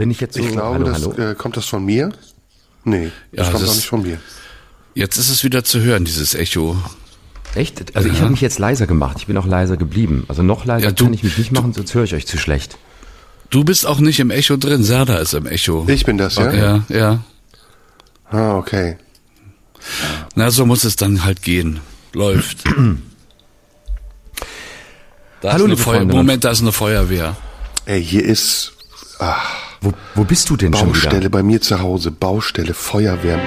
Wenn ich jetzt so, Ich glaube, hallo, das, hallo. Äh, kommt das von mir? Nee, das Ja, kommt das ist- nicht von mir. Jetzt ist es wieder zu hören, dieses Echo. Echt? Also ich habe mich jetzt leiser gemacht. Ich bin auch leiser geblieben. Also noch leiser Ja, du- kann ich mich nicht machen, sonst höre ich euch zu schlecht. Du bist auch nicht im Echo drin, Serda ist im Echo. Ich bin das, ja? Ja, ja. Ah, okay. Na, so muss es dann halt gehen. Läuft. Da Hallo, ist eine liebe Freunde. Moment, da ist eine Feuerwehr. Ey, hier ist ah, Wo, wo bist du denn schon Baustelle bei mir zu Hause. Baustelle, Feuerwehr.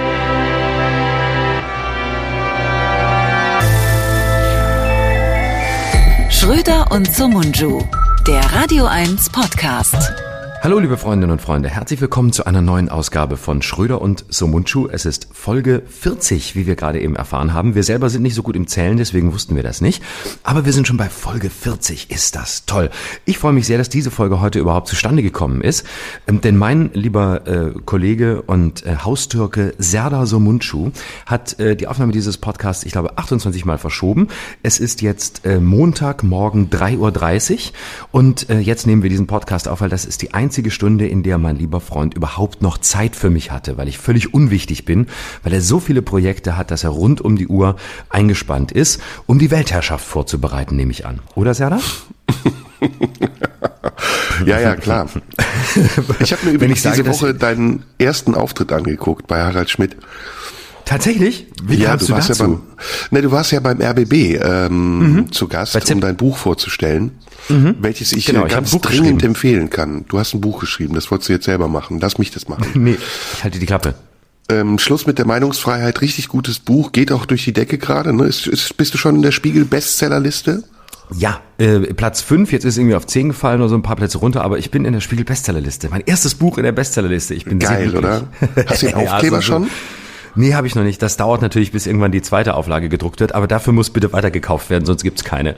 Schröder und Sumunju, der Radio 1 Podcast. Hallo liebe Freundinnen und Freunde, herzlich willkommen zu einer neuen Ausgabe von Schröder und Somunchu. Es ist Folge 40, wie wir gerade eben erfahren haben. Wir selber sind nicht so gut im Zählen, deswegen wussten wir das nicht. Aber wir sind schon bei Folge 40. Ist das toll. Ich freue mich sehr, dass diese Folge heute überhaupt zustande gekommen ist. Ähm, denn mein lieber äh, Kollege und äh, Haustürke Serdar Somunchu hat äh, die Aufnahme dieses Podcasts, ich glaube, 28 Mal verschoben. Es ist jetzt äh, Montagmorgen 3.30 Uhr und äh, jetzt nehmen wir diesen Podcast auf, weil das ist die einzige Stunde, in der mein lieber Freund überhaupt noch Zeit für mich hatte, weil ich völlig unwichtig bin, weil er so viele Projekte hat, dass er rund um die Uhr eingespannt ist, um die Weltherrschaft vorzubereiten, nehme ich an. Oder Serdar? Ja, ja, klar. Ich habe mir Wenn übrigens ich sage, diese Woche deinen ersten Auftritt angeguckt bei Harald Schmidt. Tatsächlich? Wie ja, kamst du warst dazu? ja beim, ne, du warst ja beim RBB ähm, zu Gast, um dein Buch vorzustellen, welches ich Genau, ich ganz dringend empfehlen kann. Du hast ein Buch geschrieben, das wolltest du jetzt selber machen. Lass mich das machen. Nee, ich halte die Klappe. ähm, Schluss mit der Meinungsfreiheit, richtig gutes Buch, geht auch durch die Decke gerade. Ne? Ist, ist, bist du schon in der Spiegel-Bestsellerliste? Ja, äh, Platz 5, jetzt ist es irgendwie auf 10 gefallen oder so ein paar Plätze runter, aber ich bin in der Spiegel Bestsellerliste. Mein erstes Buch in der Bestsellerliste. Ich bin sehr Geil, glücklich. oder? Hast du den Ja, Aufkleber so- schon? Nee, habe ich noch nicht. Das dauert natürlich, bis irgendwann die zweite Auflage gedruckt wird, aber dafür muss bitte weitergekauft werden, sonst gibt's keine.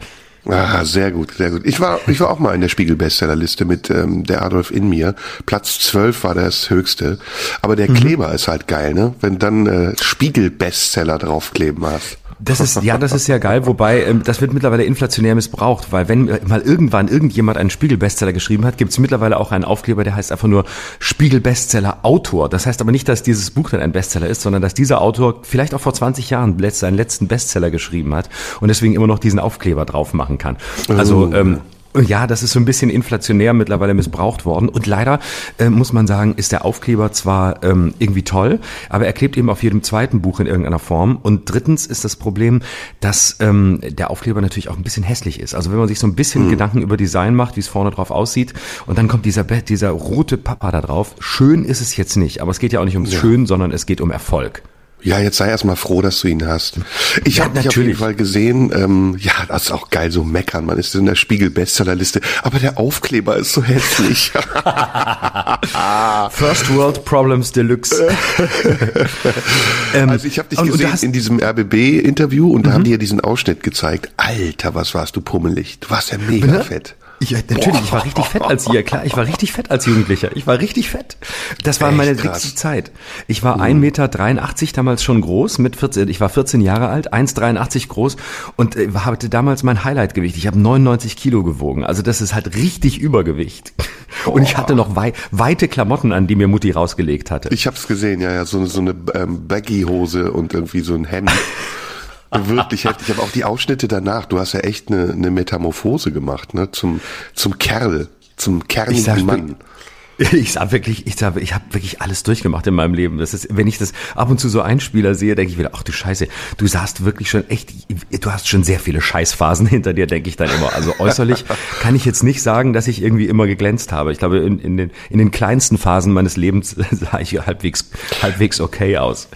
Ah, sehr gut, sehr gut. Ich war, ich war auch mal in der Spiegel-Bestsellerliste mit ähm, der Adolf in mir. Platz 12 war das höchste. Aber Mhm. der Kleber ist halt geil, ne? Wenn dann äh, Spiegel-Bestseller draufkleben hast. Das ist, ja, das ist ja geil, wobei ähm, das wird mittlerweile inflationär missbraucht, weil wenn mal irgendwann irgendjemand einen Spiegel-Bestseller geschrieben hat, gibt's mittlerweile auch einen Aufkleber, der heißt einfach nur Spiegel-Bestseller-Autor. Das heißt aber nicht, dass dieses Buch dann ein Bestseller ist, sondern dass dieser Autor vielleicht auch vor 20 Jahren seinen letzten Bestseller geschrieben hat und deswegen immer noch diesen Aufkleber drauf machen kann. Also ähm, ja, das ist so ein bisschen inflationär mittlerweile missbraucht worden. Und leider äh, muss man sagen, ist der Aufkleber zwar ähm, irgendwie toll, aber er klebt eben auf jedem zweiten Buch in irgendeiner Form. Und drittens ist das Problem, dass ähm, der Aufkleber natürlich auch ein bisschen hässlich ist. Also wenn man sich so ein bisschen Gedanken über Design macht, wie es vorne drauf aussieht, und dann kommt dieser, Be- dieser rote Papa da drauf. Schön ist es jetzt nicht, aber es geht ja auch nicht ums Schön, sondern es geht um Erfolg. Ja, jetzt sei erst mal froh, dass du ihn hast. Ich Ja, habe dich auf jeden natürlich. Fall gesehen. Ähm, ja, das ist auch geil, so meckern. Man ist in der Spiegel-Bestsellerliste. Aber der Aufkleber ist so hässlich. First World Problems Deluxe. Ähm, Also ich habe dich und- und gesehen Mhm. in diesem RBB-Interview und da haben die ja diesen Ausschnitt gezeigt. Alter, was warst du pummelig. Du warst ja mega fett. Ja, natürlich, ich war richtig fett als ja klar, ich war richtig fett als Jugendlicher. Ich war richtig fett. Das war Echt meine dickste Zeit. Ich war 1,83 Meter damals schon groß, mit 14, ich war 14 Jahre alt, 1,83 groß und äh, hatte damals mein Highlightgewicht. Ich habe 99 Kilo gewogen. Also das ist halt richtig Übergewicht. Und ich hatte noch wei weite Klamotten an, die mir Mutti rausgelegt hatte. Ich hab's gesehen, ja, ja, so, eine- so eine ähm, Baggy-Hose und irgendwie so ein Hemd. Wirklich heftig, aber auch die Ausschnitte danach. Du hast ja echt eine, eine Metamorphose gemacht, ne, zum zum Kerl, zum Ich kernigen sag, Mann. Ich sah wirklich, ich sag, ich habe wirklich alles durchgemacht in meinem Leben. Das ist, wenn ich das ab und zu so Einspieler sehe, denke ich wieder, ach du Scheiße, du sahst wirklich schon echt, du hast schon sehr viele Scheißphasen hinter dir, denke ich dann immer. Also äußerlich kann ich jetzt nicht sagen, dass ich irgendwie immer geglänzt habe. Ich glaube, in, in, den, in den kleinsten Phasen meines Lebens sah ich halbwegs, halbwegs okay aus.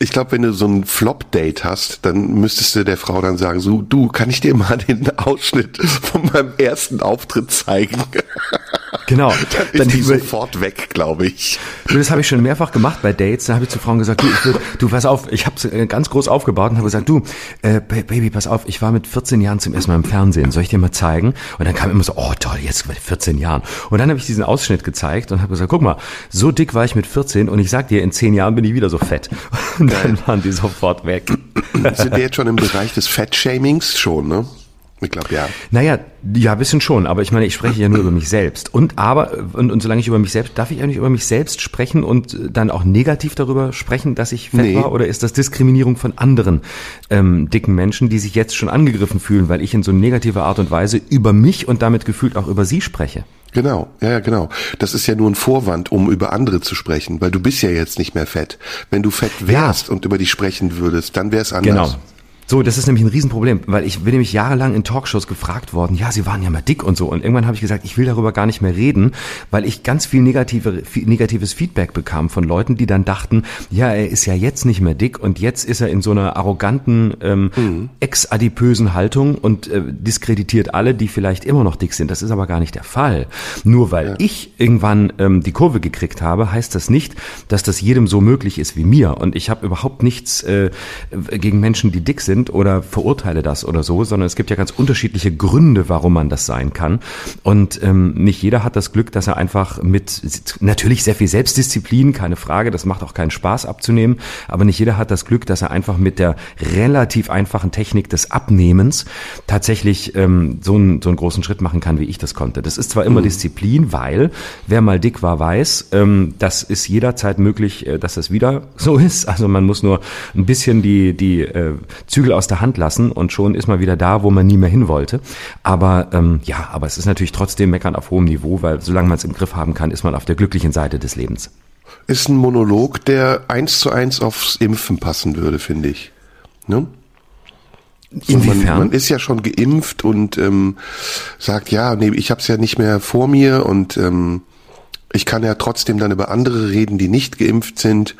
Ich glaube, wenn du so ein Flop-Date hast, dann müsstest du der Frau dann sagen, so, du, kann ich dir mal den Ausschnitt von meinem ersten Auftritt zeigen? Genau. Dann ist die über- sofort weg, glaube ich. Du, das habe ich schon mehrfach gemacht bei Dates. Da habe ich zu Frauen gesagt, du, ich würd, du pass auf, ich habe ganz groß aufgebaut und habe gesagt, du, äh, Ba- Baby, pass auf, ich war mit 14 Jahren zum ersten Mal im Fernsehen. Soll ich dir mal zeigen? Und dann kam immer so, oh toll, jetzt mit 14 Jahren. Und dann habe ich diesen Ausschnitt gezeigt und habe gesagt, guck mal, so dick war ich mit 14 und ich sag dir, in 10 Jahren bin ich wieder so fett. Und dann waren die sofort weg. Sind wir jetzt schon im Bereich des Fettshamings schon, ne? Ich glaube, ja. Naja, ja, bisschen schon, aber ich meine, ich spreche ja nur über mich selbst. Und aber, und, und solange ich über mich selbst, darf ich eigentlich über mich selbst sprechen und dann auch negativ darüber sprechen, dass ich fett Nee. war? Oder ist das Diskriminierung von anderen ähm, dicken Menschen, die sich jetzt schon angegriffen fühlen, weil ich in so negativer Art und Weise über mich und damit gefühlt auch über sie spreche? Genau, ja, ja, genau. Das ist ja nur ein Vorwand, um über andere zu sprechen, weil du bist ja jetzt nicht mehr fett. Wenn du fett wärst und über dich sprechen würdest, dann wäre es anders. Genau. So, das ist nämlich ein Riesenproblem, weil ich bin nämlich jahrelang in Talkshows gefragt worden, ja, sie waren ja mal dick und so. Und irgendwann habe ich gesagt, ich will darüber gar nicht mehr reden, weil ich ganz viel negative, negatives Feedback bekam von Leuten, die dann dachten, ja, er ist ja jetzt nicht mehr dick und jetzt ist er in so einer arroganten, ähm, Mhm. ex-adipösen Haltung und äh, diskreditiert alle, die vielleicht immer noch dick sind. Das ist aber gar nicht der Fall. Nur weil ich irgendwann ähm, die Kurve gekriegt habe, heißt das nicht, dass das jedem so möglich ist wie mir. Und ich habe überhaupt nichts äh, gegen Menschen, die dick sind oder verurteile das oder so, sondern es gibt ja ganz unterschiedliche Gründe, warum man das sein kann. Und ähm, nicht jeder hat das Glück, dass er einfach mit natürlich sehr viel Selbstdisziplin, keine Frage, das macht auch keinen Spaß abzunehmen, aber nicht jeder hat das Glück, dass er einfach mit der relativ einfachen Technik des Abnehmens tatsächlich ähm, so, einen, so einen großen Schritt machen kann, wie ich das konnte. Das ist zwar immer Disziplin, weil wer mal dick war, weiß, ähm, das ist jederzeit möglich, äh, dass das wieder so ist. Also man muss nur ein bisschen die, die äh, Zügel aus der Hand lassen und schon ist man wieder da, wo man nie mehr hin wollte. Aber ähm, ja, aber es ist natürlich trotzdem meckern auf hohem Niveau, weil solange man es im Griff haben kann, ist man auf der glücklichen Seite des Lebens. Ist ein Monolog, der eins zu eins aufs Impfen passen würde, finde ich. Ne? Inwiefern? Man, man ist ja schon geimpft und ähm, sagt, ja, nee, ich habe es ja nicht mehr vor mir und ähm, ich kann ja trotzdem dann über andere reden, die nicht geimpft sind.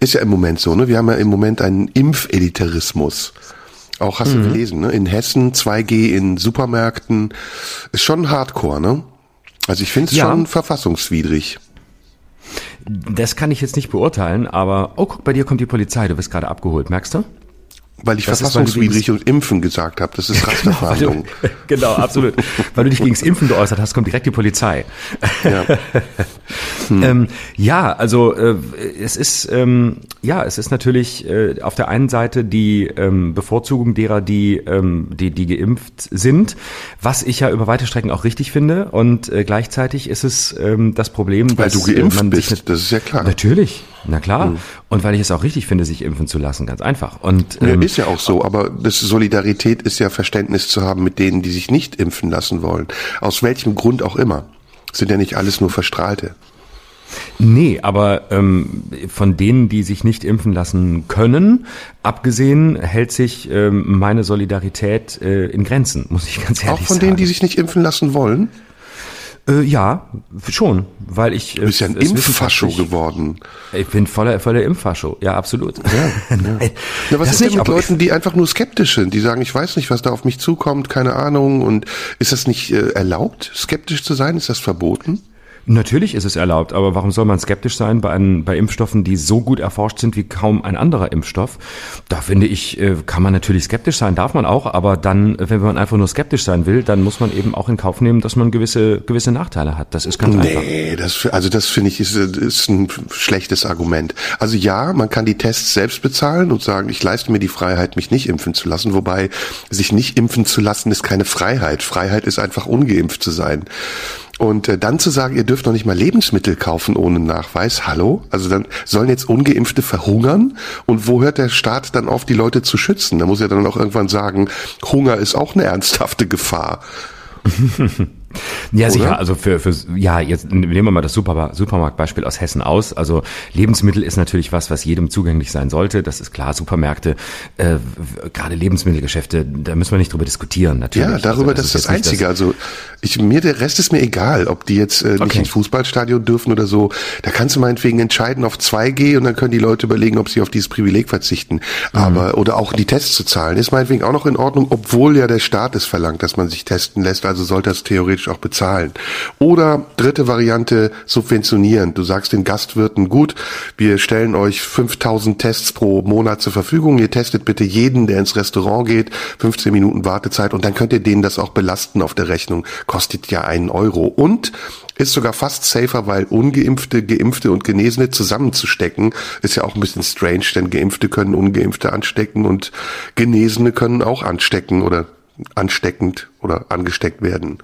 Ist ja im Moment so, ne? Wir haben ja im Moment einen Impfelitarismus. Auch hast Mhm. du gelesen, ne? In Hessen 2G in Supermärkten ist schon Hardcore, ne? Also ich finde es Ja. schon verfassungswidrig. Das kann ich jetzt nicht beurteilen, aber oh, guck, bei dir kommt die Polizei, du wirst gerade abgeholt, merkst du? Weil ich Das verfassungswidrig und impfen gesagt habe. Das ist Rasterverhandlung. genau, absolut. Weil du dich gegens Impfen geäußert hast, kommt direkt die Polizei. ja. Ähm, ja, also äh, es ist ähm, ja, es ist natürlich äh, auf der einen Seite die ähm, Bevorzugung derer, die ähm, die die geimpft sind, was ich ja über weite Strecken auch richtig finde. Und äh, gleichzeitig ist es ähm, das Problem, Weil dass du geimpft äh, bist, das ist ja klar. Natürlich, na klar. Und weil ich es auch richtig finde, sich impfen zu lassen, ganz einfach. Und Ja, ähm, ist ja auch so, aber das Solidarität ist ja Verständnis zu haben mit denen, die sich nicht impfen lassen wollen. Aus welchem Grund auch immer. Sind ja nicht alles nur Verstrahlte. Nee, aber ähm, von denen, die sich nicht impfen lassen können, abgesehen hält sich ähm, meine Solidarität äh, in Grenzen, muss ich ganz ehrlich auch von sagen. denen, die sich nicht impfen lassen wollen. Äh, ja, schon, weil ich Du bist ja ein Impffascho geworden. Ich bin voller voller Impffascho, ja absolut. Ja, Ja, was das ist denn mit Leuten, die einfach nur skeptisch sind, die sagen, ich weiß nicht, was da auf mich zukommt, keine Ahnung. Und ist das nicht äh, erlaubt, skeptisch zu sein? Ist das verboten? Natürlich ist es erlaubt, aber warum soll man skeptisch sein bei, einem, bei Impfstoffen, die so gut erforscht sind wie kaum ein anderer Impfstoff? Da finde ich, äh, kann man natürlich skeptisch sein, darf man auch, aber dann, wenn man einfach nur skeptisch sein will, dann muss man eben auch in Kauf nehmen, dass man gewisse, gewisse Nachteile hat. Das ist ganz einfach. Nee, das, also das finde ich ist, ist ein schlechtes Argument. Also ja, man kann die Tests selbst bezahlen und sagen, ich leiste mir die Freiheit, mich nicht impfen zu lassen. Wobei sich nicht impfen zu lassen ist keine Freiheit. Freiheit ist einfach ungeimpft zu sein. Und äh, dann zu sagen, ihr dürft noch nicht mal Lebensmittel kaufen ohne Nachweis, hallo? Also dann sollen jetzt Ungeimpfte verhungern? Und wo hört der Staat dann auf, die Leute zu schützen? Da muss er dann auch irgendwann sagen, Hunger ist auch eine ernsthafte Gefahr. Ja, Oder? sicher. Also für, für ja, jetzt nehmen wir mal das Super, Supermarktbeispiel aus Hessen aus. Also Lebensmittel ist natürlich was, was jedem zugänglich sein sollte. Das ist klar. Supermärkte, äh, gerade Lebensmittelgeschäfte, da müssen wir nicht drüber diskutieren. Natürlich. Ja, darüber, Also das, ist das nicht Einzige. also ich, mir der Rest ist mir egal, ob die jetzt äh, nicht Okay. ins Fußballstadion dürfen oder so. Da kannst du meinetwegen entscheiden auf 2G und dann können die Leute überlegen, ob sie auf dieses Privileg verzichten. Mhm. Aber oder auch die Tests zu zahlen ist meinetwegen auch noch in Ordnung, obwohl ja der Staat es verlangt, dass man sich testen lässt. Also sollte das theoretisch auch bezahlen. Oder dritte Variante subventionieren. Du sagst den Gastwirten gut, wir stellen euch 5000 Tests pro Monat zur Verfügung. Ihr testet bitte jeden, der ins Restaurant geht, 15 Minuten Wartezeit und dann könnt ihr denen das auch belasten auf der Rechnung. Kostet ja einen Euro und ist sogar fast safer, weil ungeimpfte, geimpfte und Genesene zusammenzustecken, ist ja auch ein bisschen strange, denn Geimpfte können Ungeimpfte anstecken und Genesene können auch anstecken oder ansteckend oder angesteckt werden.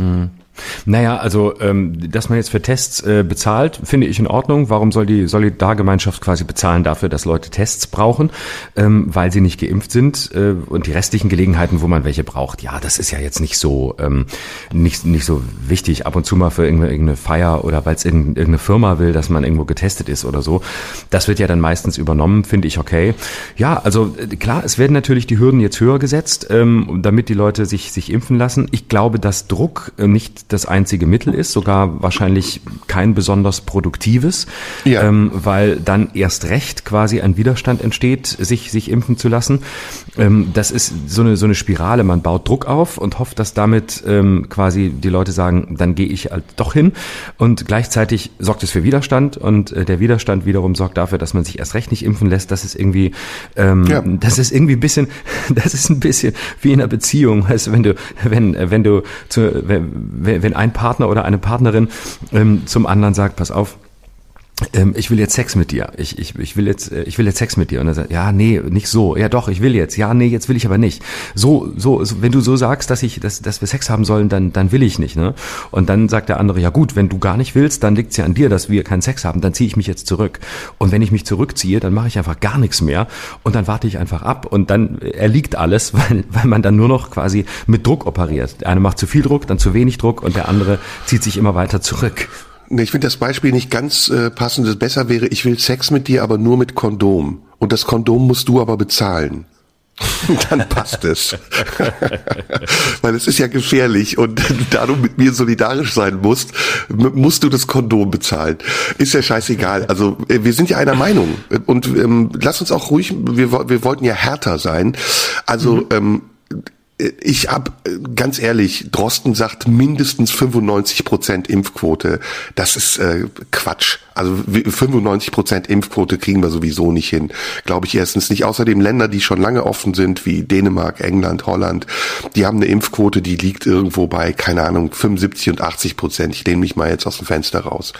Hm. Naja, also ähm, dass man jetzt für Tests äh, bezahlt, finde ich in Ordnung. Warum soll die Solidargemeinschaft quasi bezahlen dafür, dass Leute Tests brauchen, ähm, weil sie nicht geimpft sind äh, und die restlichen Gelegenheiten, wo man welche braucht, ja, das ist ja jetzt nicht so ähm, nicht nicht so wichtig. Ab und zu mal für irgendeine, Feier oder weil es irgendeine Firma will, dass man irgendwo getestet ist oder so. Das wird ja dann meistens übernommen, finde ich okay. Ja, also äh, klar, es werden natürlich die Hürden jetzt höher gesetzt, ähm, damit die Leute sich sich impfen lassen. Ich glaube, dass Druck äh, nicht das einzige Mittel ist, sogar wahrscheinlich kein besonders produktives, ja. ähm, weil dann erst recht quasi ein Widerstand entsteht, sich, sich impfen zu lassen. Ähm, das ist so eine, so eine Spirale. Man baut Druck auf und hofft, dass damit ähm, quasi die Leute sagen, dann gehe ich halt doch hin. Und gleichzeitig sorgt es für Widerstand und äh, der Widerstand wiederum sorgt dafür, dass man sich erst recht nicht impfen lässt. Das ist irgendwie, ähm, ja. das ist irgendwie ein bisschen, das ist ein bisschen wie in einer Beziehung. Also wenn du, wenn, wenn du zu, wenn, wenn ein Partner oder eine Partnerin ähm, zum anderen sagt, pass auf, ich will jetzt Sex mit dir. Ich, ich, ich will jetzt, äh, ich will jetzt Sex mit dir. Und er sagt, ja, nee, nicht so. Ja, doch, ich will jetzt. Ja, nee, jetzt will ich aber nicht. So, so, so wenn du so sagst, dass ich, dass, dass wir Sex haben sollen, dann, dann will ich nicht, ne? Und dann sagt der andere, ja gut, wenn du gar nicht willst, dann liegt's ja an dir, dass wir keinen Sex haben. Dann ziehe ich mich jetzt zurück. Und wenn ich mich zurückziehe, dann mache ich einfach gar nichts mehr. Und dann warte ich einfach ab. Und dann erliegt alles, weil, weil man dann nur noch quasi mit Druck operiert. Der eine macht zu viel Druck, dann zu wenig Druck und der andere zieht sich immer weiter zurück. Ich finde das Beispiel nicht ganz äh, passend. Besser wäre, ich will Sex mit dir, aber nur mit Kondom. Und das Kondom musst du aber bezahlen. Dann passt es. Weil es ist ja gefährlich und da du mit mir solidarisch sein musst, musst du das Kondom bezahlen. Ist ja scheißegal. Also äh, wir sind ja einer Meinung und ähm, lass uns auch ruhig, wir, wir wollten ja härter sein. Also mhm. ähm, ich hab ganz ehrlich, Drosten sagt mindestens 95 Prozent Impfquote. Das ist äh, Quatsch. Also 95 Prozent Impfquote kriegen wir sowieso nicht hin. Glaube ich erstens nicht. Außerdem Länder, die schon lange offen sind, wie Dänemark, England, Holland, die haben eine Impfquote, die liegt irgendwo bei, keine Ahnung, 75 und 80 Prozent. Ich lehne mich mal jetzt aus dem Fenster raus.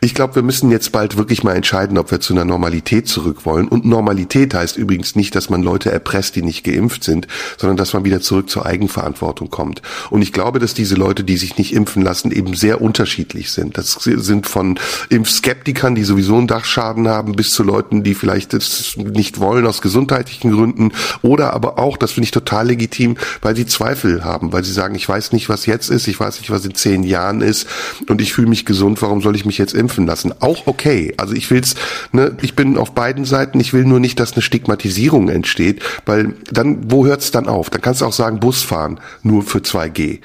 Ich glaube, wir müssen jetzt bald wirklich mal entscheiden, ob wir zu einer Normalität zurück wollen. Und Normalität heißt übrigens nicht, dass man Leute erpresst, die nicht geimpft sind, sondern dass man wieder zurück zur Eigenverantwortung kommt. Und ich glaube, dass diese Leute, die sich nicht impfen lassen, eben sehr unterschiedlich sind. Das sind von Impfskeptikern, die sowieso einen Dachschaden haben, bis zu Leuten, die vielleicht das nicht wollen aus gesundheitlichen Gründen oder aber auch, das finde ich total legitim, weil sie Zweifel haben, weil sie sagen, ich weiß nicht, was jetzt ist, ich weiß nicht, was in zehn Jahren ist und ich fühle mich gesund, warum soll ich mich jetzt impfen lassen? Auch okay. Also ich will's, ne, ich bin auf beiden Seiten, ich will nur nicht, dass eine Stigmatisierung entsteht, weil dann, wo hört's dann auf? Dann kannst du auch sagen, Bus fahren, nur für 2G.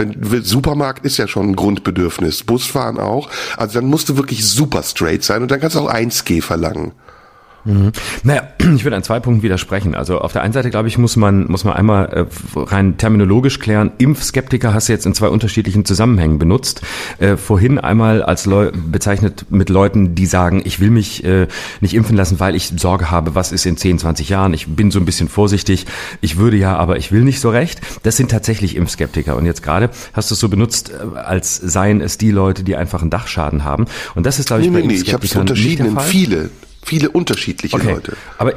Wenn, Supermarkt ist ja schon ein Grundbedürfnis, Busfahren auch. Also dann musst du wirklich super straight sein und dann kannst du auch 1G verlangen. Mhm. Naja, ich würde an zwei Punkten widersprechen. Also auf der einen Seite, glaube ich, muss man, muss man einmal äh, rein terminologisch klären, Impfskeptiker hast du jetzt in zwei unterschiedlichen Zusammenhängen benutzt. Äh, vorhin einmal als Leu bezeichnet mit Leuten, die sagen, ich will mich äh, nicht impfen lassen, weil ich Sorge habe, was ist in 10, 20 Jahren. Ich bin so ein bisschen vorsichtig. Ich würde ja, aber ich will nicht so recht. Das sind tatsächlich Impfskeptiker. Und jetzt gerade hast du es so benutzt, äh, als seien es die Leute, die einfach einen Dachschaden haben. Und das ist, glaube ich, nee, bei nee, Impfskeptikern ich habe es unterschieden in viele viele unterschiedliche okay. Leute. Aber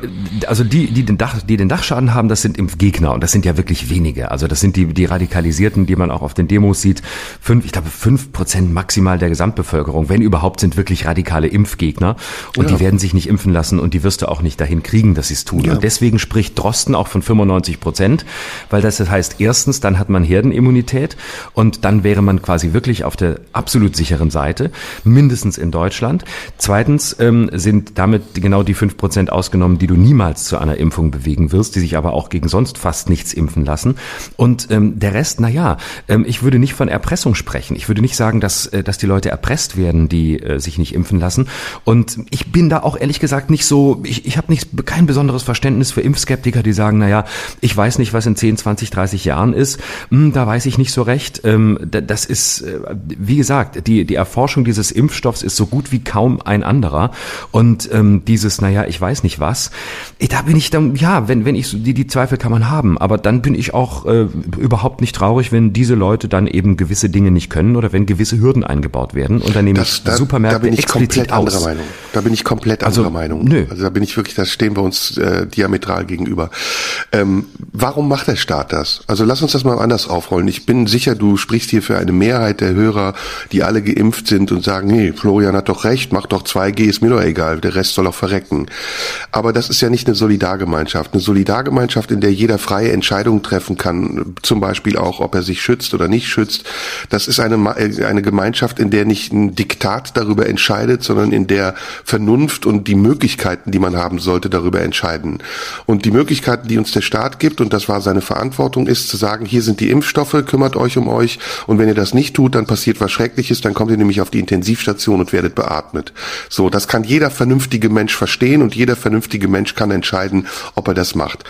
also die, die den Dach, die den Dachschaden haben, das sind Impfgegner und das sind ja wirklich wenige. Also das sind die, die Radikalisierten, die man auch auf den Demos sieht. Fünf, ich glaube fünf Prozent maximal der Gesamtbevölkerung, wenn überhaupt, sind wirklich radikale Impfgegner und ja. die werden sich nicht impfen lassen und die wirst du auch nicht dahin kriegen, dass sie es tun. Ja. Und deswegen spricht Drosten auch von 95 Prozent, weil das heißt, erstens, dann hat man Herdenimmunität und dann wäre man quasi wirklich auf der absolut sicheren Seite, mindestens in Deutschland. Zweitens ähm, sind damit damit genau die fünf Prozent ausgenommen, die du niemals zu einer Impfung bewegen wirst, die sich aber auch gegen sonst fast nichts impfen lassen. Und ähm, der Rest, na ähm, ich würde nicht von Erpressung sprechen. Ich würde nicht sagen, dass, äh, dass die Leute erpresst werden, die äh, sich nicht impfen lassen. Und ich bin da auch ehrlich gesagt nicht so, ich, ich habe nicht kein besonderes Verständnis für Impfskeptiker, die sagen, na ja, ich weiß nicht, was in 10, 20, 30 Jahren ist. Hm, da weiß ich nicht so recht. Ähm, das ist, äh, wie gesagt, die, die Erforschung dieses Impfstoffs ist so gut wie kaum ein anderer. Und ähm, ähm, dieses, naja, ich weiß nicht was, da bin ich dann, ja, wenn, wenn ich, so- die, die Zweifel kann man haben, aber dann bin ich auch äh, überhaupt nicht traurig, wenn diese Leute dann eben gewisse Dinge nicht können oder wenn gewisse Hürden eingebaut werden und dann nehme Das, ich da, Supermärkte da bin ich komplett aus. anderer Meinung. Da bin ich komplett Also, anderer Meinung. nö. Also da bin ich wirklich, da stehen wir uns äh, diametral gegenüber. Ähm, warum macht der Staat das? Also lass uns das mal anders aufrollen. Ich bin sicher, du sprichst hier für eine Mehrheit der Hörer, die alle geimpft sind und sagen, nee, Florian hat doch recht, mach doch 2G, ist mir doch egal, der Rest soll auch verrecken. Aber das ist ja nicht eine Solidargemeinschaft. Eine Solidargemeinschaft, in der jeder freie Entscheidungen treffen kann, zum Beispiel auch, ob er sich schützt oder nicht schützt. Das ist eine, äh, eine Gemeinschaft, in der nicht ein Diktat darüber entscheidet, sondern in der Vernunft und die Möglichkeiten, die man haben sollte, darüber entscheiden. Und die Möglichkeiten, die uns der Staat gibt, und das war seine Verantwortung, ist zu sagen, hier sind die Impfstoffe, kümmert euch um euch. Und wenn ihr das nicht tut, dann passiert was Schreckliches, dann kommt ihr nämlich auf die Intensivstation und werdet beatmet. So, das kann jeder vernünftige Mensch verstehen und jeder vernünftige Mensch kann entscheiden, ob er das macht.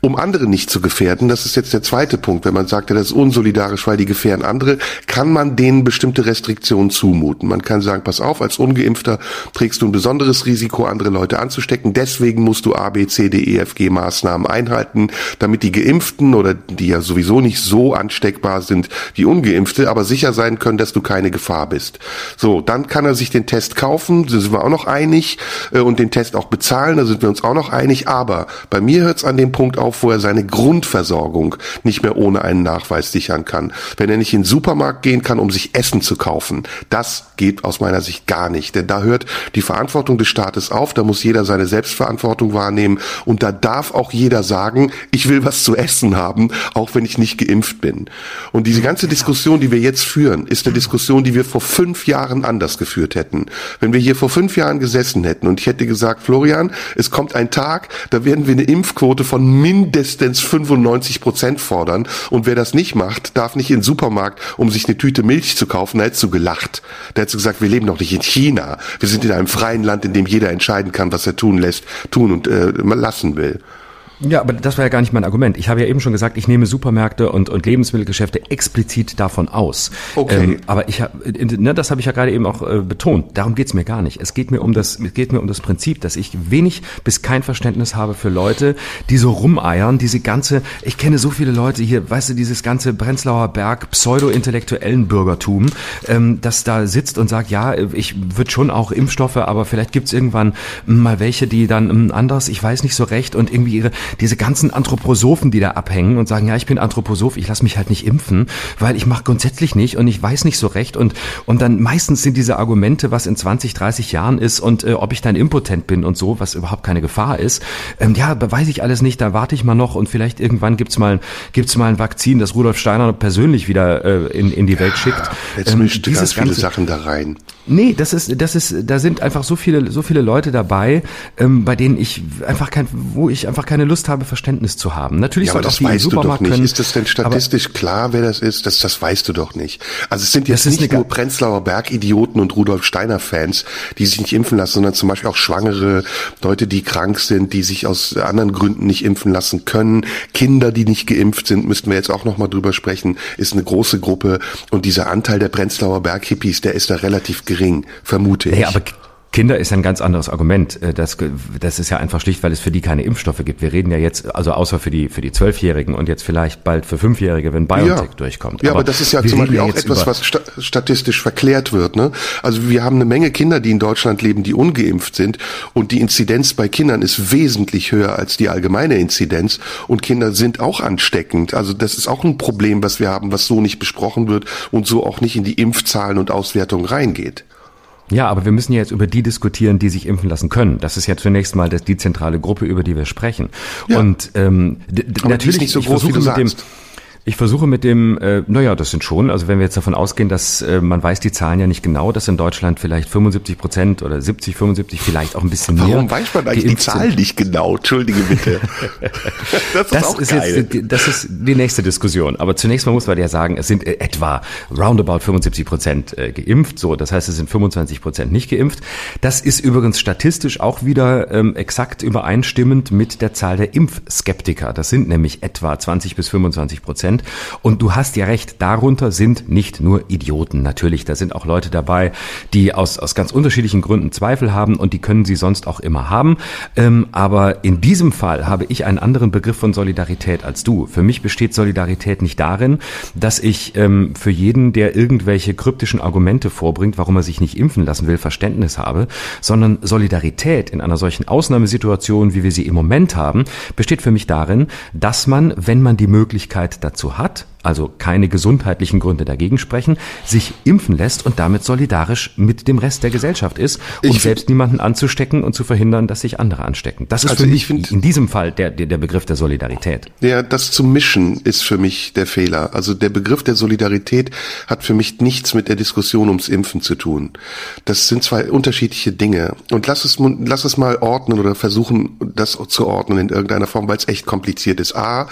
Um andere nicht zu gefährden, das ist jetzt der zweite Punkt, wenn man sagt, das ist unsolidarisch, weil die gefährden andere, kann man denen bestimmte Restriktionen zumuten. Man kann sagen, pass auf, als Ungeimpfter trägst du ein besonderes Risiko, andere Leute anzustecken, deswegen musst du A, B, C, D, E, F, G Maßnahmen einhalten, damit die Geimpften oder die ja sowieso nicht so ansteckbar sind wie Ungeimpfte, aber sicher sein können, dass du keine Gefahr bist. So, dann kann er sich den Test kaufen, da sind wir auch noch einig, und den Test auch bezahlen, da sind wir uns auch noch einig, aber bei mir hört es an dem Punkt auf, wo er seine Grundversorgung nicht mehr ohne einen Nachweis sichern kann. Wenn er nicht in den Supermarkt gehen kann, um sich Essen zu kaufen, das geht aus meiner Sicht gar nicht, denn da hört die Verantwortung des Staates auf, da muss jeder seine Selbstverantwortung wahrnehmen und da darf auch jeder sagen, ich will was zu essen haben, auch wenn ich nicht geimpft bin. Und diese ganze Diskussion, die wir jetzt führen, ist eine Diskussion, die wir vor fünf Jahren anders geführt hätten. Wenn wir hier vor fünf Jahren gesessen hätten und ich hätte gesagt, Florian, es kommt ein Tag, da werden wir eine Impfquote von mindestens 95 Prozent fordern und wer das nicht macht, darf nicht in den Supermarkt, um sich eine Tüte Milch zu kaufen, da hättest du gelacht. Da hättest du gesagt, wir leben doch nicht in China. Wir sind in einem freien Land, in dem jeder entscheiden kann, was er tun lässt, tun und äh, lassen will. Ja, aber das war ja gar nicht mein Argument. Ich habe ja eben schon gesagt, ich nehme Supermärkte und, und Lebensmittelgeschäfte explizit davon aus. Okay. Ähm, aber ich hab, ne, das habe ich ja gerade eben auch äh, betont. Darum geht's mir gar nicht. Es geht mir um das, es geht mir um das Prinzip, dass ich wenig bis kein Verständnis habe für Leute, die so rumeiern, diese ganze, ich kenne so viele Leute hier, weißt du, dieses ganze Prenzlauer Berg pseudo-intellektuellen Bürgertum, ähm, das da sitzt und sagt, ja, ich würde schon auch Impfstoffe, aber vielleicht gibt's irgendwann mal welche, die dann ähm, anders, ich weiß nicht so recht und irgendwie ihre, diese ganzen Anthroposophen, die da abhängen und sagen, ja, ich bin Anthroposoph, ich lasse mich halt nicht impfen, weil ich mache grundsätzlich nicht und ich weiß nicht so recht und und dann meistens sind diese Argumente, was in 20, 30 Jahren ist und äh, ob ich dann impotent bin und so, was überhaupt keine Gefahr ist. Ähm, ja, weiß ich alles nicht, da warte ich mal noch und vielleicht irgendwann gibt's mal gibt's mal ein Vakzin, das Rudolf Steiner persönlich wieder äh, in, in die Welt schickt. Jetzt Ähm, mischt ganz viele ganze- Sachen da rein. Nee, das ist, das ist, da sind einfach so viele, so viele Leute dabei, ähm, bei denen ich einfach kein, wo ich einfach keine Lust habe, Verständnis zu haben. Natürlich Ja, soll auch das im weißt du doch nicht. können. ist das denn statistisch klar, wer das ist? Das, das weißt du doch nicht. Also es sind jetzt nicht nur Prenzlauer Berg-Idioten und Rudolf Steiner-Fans, die sich nicht impfen lassen, sondern zum Beispiel auch Schwangere, Leute, die krank sind, die sich aus anderen Gründen nicht impfen lassen können, Kinder, die nicht geimpft sind, müssten wir jetzt auch nochmal drüber sprechen, ist eine große Gruppe und dieser Anteil der Prenzlauer Berg-Hippies, der ist da relativ gering, vermute ich. Nee, aber Kinder ist ein ganz anderes Argument. Äh, Das, das ist ja einfach schlicht, weil es für die keine Impfstoffe gibt. Wir reden ja jetzt, also außer für die für die Zwölfjährigen und jetzt vielleicht bald für Fünfjährige, wenn BioNTech durchkommt. Ja, aber, das ist ja zum Beispiel auch etwas, was sta statistisch verklärt wird. Ne? Also wir haben eine Menge Kinder, die in Deutschland leben, die ungeimpft sind und die Inzidenz bei Kindern ist wesentlich höher als die allgemeine Inzidenz und Kinder sind auch ansteckend. Also das ist auch ein Problem, was wir haben, was so nicht besprochen wird und so auch nicht in die Impfzahlen und Auswertung reingeht. Ja, aber wir müssen ja jetzt über die diskutieren, die sich impfen lassen können. Das ist ja zunächst mal das, die zentrale Gruppe, über die wir sprechen. Ja. Und ähm, die ist natürlich, nicht so groß, wie du mit dem, sagst. Ich versuche mit dem, äh, naja, das sind schon, also wenn wir jetzt davon ausgehen, dass äh, man weiß die Zahlen ja nicht genau, dass in Deutschland vielleicht 75 Prozent oder 70, 75, vielleicht auch ein bisschen mehr. Warum weiß man eigentlich die geimpft sind. Zahlen nicht genau? Entschuldige bitte. das ist Das auch ist, geil. jetzt, die- das ist die nächste Diskussion. Aber zunächst mal muss man ja sagen, es sind äh, etwa roundabout 75 Prozent äh, geimpft. So, das heißt, es sind 25 Prozent nicht geimpft. Das ist übrigens statistisch auch wieder ähm, exakt übereinstimmend mit der Zahl der Impfskeptiker. Das sind nämlich etwa 20 bis 25 Prozent. Prozent. Und du hast ja recht, darunter sind nicht nur Idioten. Natürlich, da sind auch Leute dabei, die aus, aus ganz unterschiedlichen Gründen Zweifel haben und die können sie sonst auch immer haben. Ähm, aber in diesem Fall habe ich einen anderen Begriff von Solidarität als du. Für mich besteht Solidarität nicht darin, dass ich ähm, für jeden, der irgendwelche kryptischen Argumente vorbringt, warum er sich nicht impfen lassen will, Verständnis habe, sondern Solidarität in einer solchen Ausnahmesituation, wie wir sie im Moment haben, besteht für mich darin, dass man, wenn man die Möglichkeit dazu hat, also keine gesundheitlichen Gründe dagegen sprechen, sich impfen lässt und damit solidarisch mit dem Rest der Gesellschaft ist, um Ich- selbst niemanden anzustecken und zu verhindern, dass sich andere anstecken. Das ist Also für ich mich find- in diesem Fall der, der, der Begriff der Solidarität. Ja, das zu mischen ist für mich der Fehler. Also der Begriff der Solidarität hat für mich nichts mit der Diskussion ums Impfen zu tun. Das sind zwei unterschiedliche Dinge. Und lass es, lass es mal ordnen oder versuchen, das zu ordnen in irgendeiner Form, weil es echt kompliziert ist. A,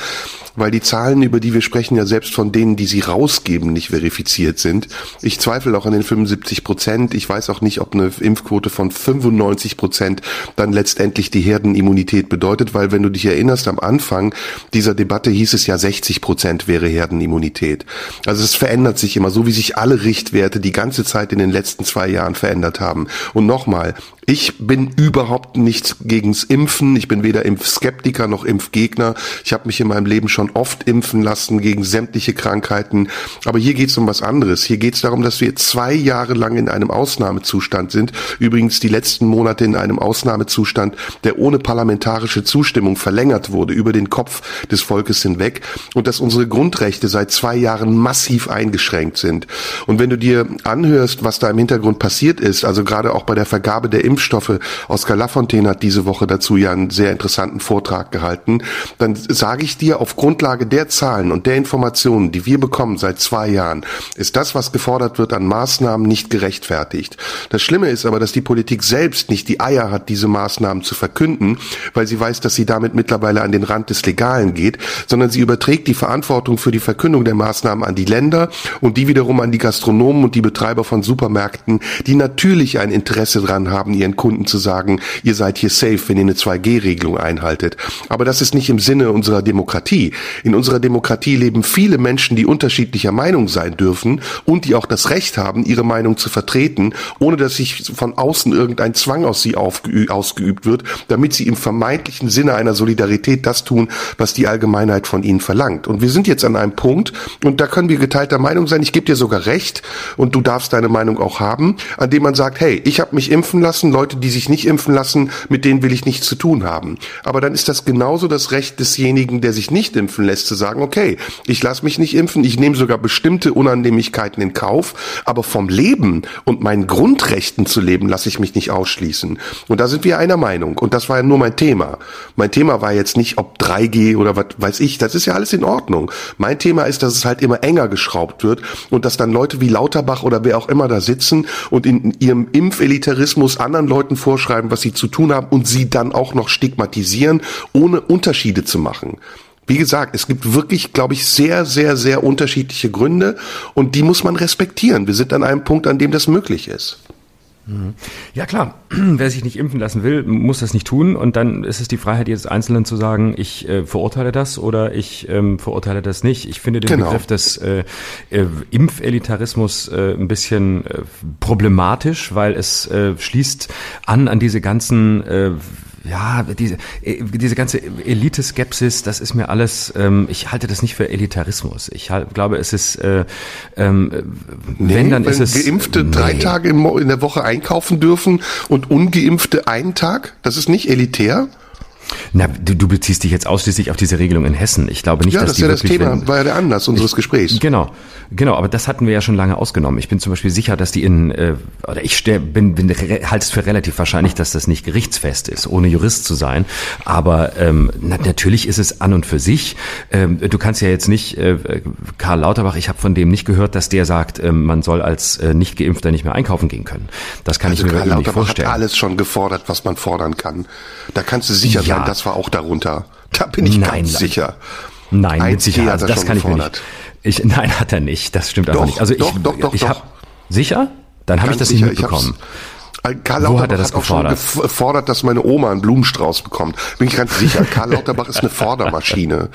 weil die Zahlen, über die wir sprechen, ja selbst von denen, die sie rausgeben, nicht verifiziert sind. Ich zweifle auch an den 75 Prozent. Ich weiß auch nicht, ob eine Impfquote von 95 Prozent dann letztendlich die Herdenimmunität bedeutet, weil wenn du dich erinnerst, am Anfang dieser Debatte hieß es ja 60 Prozent wäre Herdenimmunität. Also es verändert sich immer, so wie sich alle Richtwerte die ganze Zeit in den letzten zwei Jahren verändert haben. Und nochmal, ich bin überhaupt nichts gegens Impfen. Ich bin weder Impfskeptiker noch Impfgegner. Ich habe mich in meinem Leben schon oft impfen lassen gegen sämtliche Krankheiten. Aber hier geht es um was anderes. Hier geht es darum, dass wir zwei Jahre lang in einem Ausnahmezustand sind. Übrigens die letzten Monate in einem Ausnahmezustand, der ohne parlamentarische Zustimmung verlängert wurde über den Kopf des Volkes hinweg. Und dass unsere Grundrechte seit zwei Jahren massiv eingeschränkt sind. Und wenn du dir anhörst, was da im Hintergrund passiert ist, also gerade auch bei der Vergabe der Impfstoffe, Oskar Lafontaine hat diese Woche dazu ja einen sehr interessanten Vortrag gehalten, dann sage ich dir, auf Grundlage der Zahlen und der Informationen, die wir bekommen seit zwei Jahren, ist das, was gefordert wird an Maßnahmen, nicht gerechtfertigt. Das Schlimme ist aber, dass die Politik selbst nicht die Eier hat, diese Maßnahmen zu verkünden, weil sie weiß, dass sie damit mittlerweile an den Rand des Legalen geht, sondern sie überträgt die Verantwortung für die Verkündung der Maßnahmen an die Länder und die wiederum an die Gastronomen und die Betreiber von Supermärkten, die natürlich ein Interesse daran haben, ihren Kunden zu sagen, ihr seid hier safe, wenn ihr eine 2G-Regelung einhaltet. Aber das ist nicht im Sinne unserer Demokratie. In unserer Demokratie leben viele Menschen, die unterschiedlicher Meinung sein dürfen und die auch das Recht haben, ihre Meinung zu vertreten, ohne dass sich von außen irgendein Zwang aus sie ausgeübt wird, damit sie im vermeintlichen Sinne einer Solidarität das tun, was die Allgemeinheit von ihnen verlangt. Und wir sind jetzt an einem Punkt, und da können wir geteilter Meinung sein, ich gebe dir sogar recht, und du darfst deine Meinung auch haben, an dem man sagt, hey, ich habe mich impfen lassen, Leute, die sich nicht impfen lassen, mit denen will ich nichts zu tun haben. Aber dann ist das genauso das Recht desjenigen, der sich nicht impfen lässt, zu sagen, okay, ich lasse mich nicht impfen, ich nehme sogar bestimmte Unannehmlichkeiten in Kauf, aber vom Leben und meinen Grundrechten zu leben, lasse ich mich nicht ausschließen. Und da sind wir einer Meinung. Und das war ja nur mein Thema. Mein Thema war jetzt nicht, ob 3G oder was weiß ich, das ist ja alles in Ordnung. Mein Thema ist, dass es halt immer enger geschraubt wird und dass dann Leute wie Lauterbach oder wer auch immer da sitzen und in ihrem Impfelitarismus anderen Leuten vorschreiben, was sie zu tun haben und sie dann auch noch stigmatisieren, ohne Unterschiede zu machen. Wie gesagt, es gibt wirklich, glaube ich, sehr, sehr, sehr unterschiedliche Gründe und die muss man respektieren. Wir sind an einem Punkt, an dem das möglich ist. Ja klar, wer sich nicht impfen lassen will, muss das nicht tun und dann ist es die Freiheit jedes Einzelnen zu sagen, ich äh, verurteile das oder ich ähm, verurteile das nicht. Ich finde den Genau. Begriff des äh, äh, Impfelitarismus äh, ein bisschen äh, problematisch, weil es äh, schließt an an diese ganzen äh, ja, diese, äh, diese ganze Elite-Skepsis, das ist mir alles, ähm, ich halte das nicht für Elitarismus. Ich halt, glaube, es ist, äh, ähm, wenn, dann ist es... Geimpfte drei Nee. Tage im Mo- in der Woche einkaufen dürfen und Ungeimpfte einen Tag? Das ist nicht elitär? Na, du, du beziehst dich jetzt ausschließlich auf diese Regelung in Hessen. Ich glaube nicht, Ja, dass das ist die ja das wirklich, Thema, wenn- war ja der Anlass unseres Gesprächs. Genau, genau, aber das hatten wir ja schon lange ausgenommen. Ich bin zum Beispiel sicher, dass die in, äh, oder ich steh, bin, bin halte es für relativ wahrscheinlich, dass das nicht gerichtsfest ist, ohne Jurist zu sein. Aber ähm, na, natürlich ist es an und für sich. Ähm, du kannst ja jetzt nicht, äh, Karl Lauterbach, ich habe von dem nicht gehört, dass der sagt, ähm, man soll als äh, nicht geimpfter nicht mehr einkaufen gehen können. Das kann Also ich mir Karl wirklich nicht Lauterbach hat vorstellen. alles schon gefordert, was man fordern kann. Da kannst du sicher Ja. sein, das war auch darunter. Da bin ich Nein, ganz nein. sicher. Nein, Ein mit Sicherheit. Also das kann ich mir gefordert. nicht. Ich, nein, hat er nicht. Das stimmt einfach Doch, nicht. Also doch, ich, doch, doch, ich habe sicher. Dann habe ich das nicht sicher, mitbekommen. Karl Wo Lauterbach hat er das auch schon gefordert? gefordert, dass meine Oma einen Blumenstrauß bekommt. Bin ich ganz sicher. Karl Lauterbach ist eine Vordermaschine.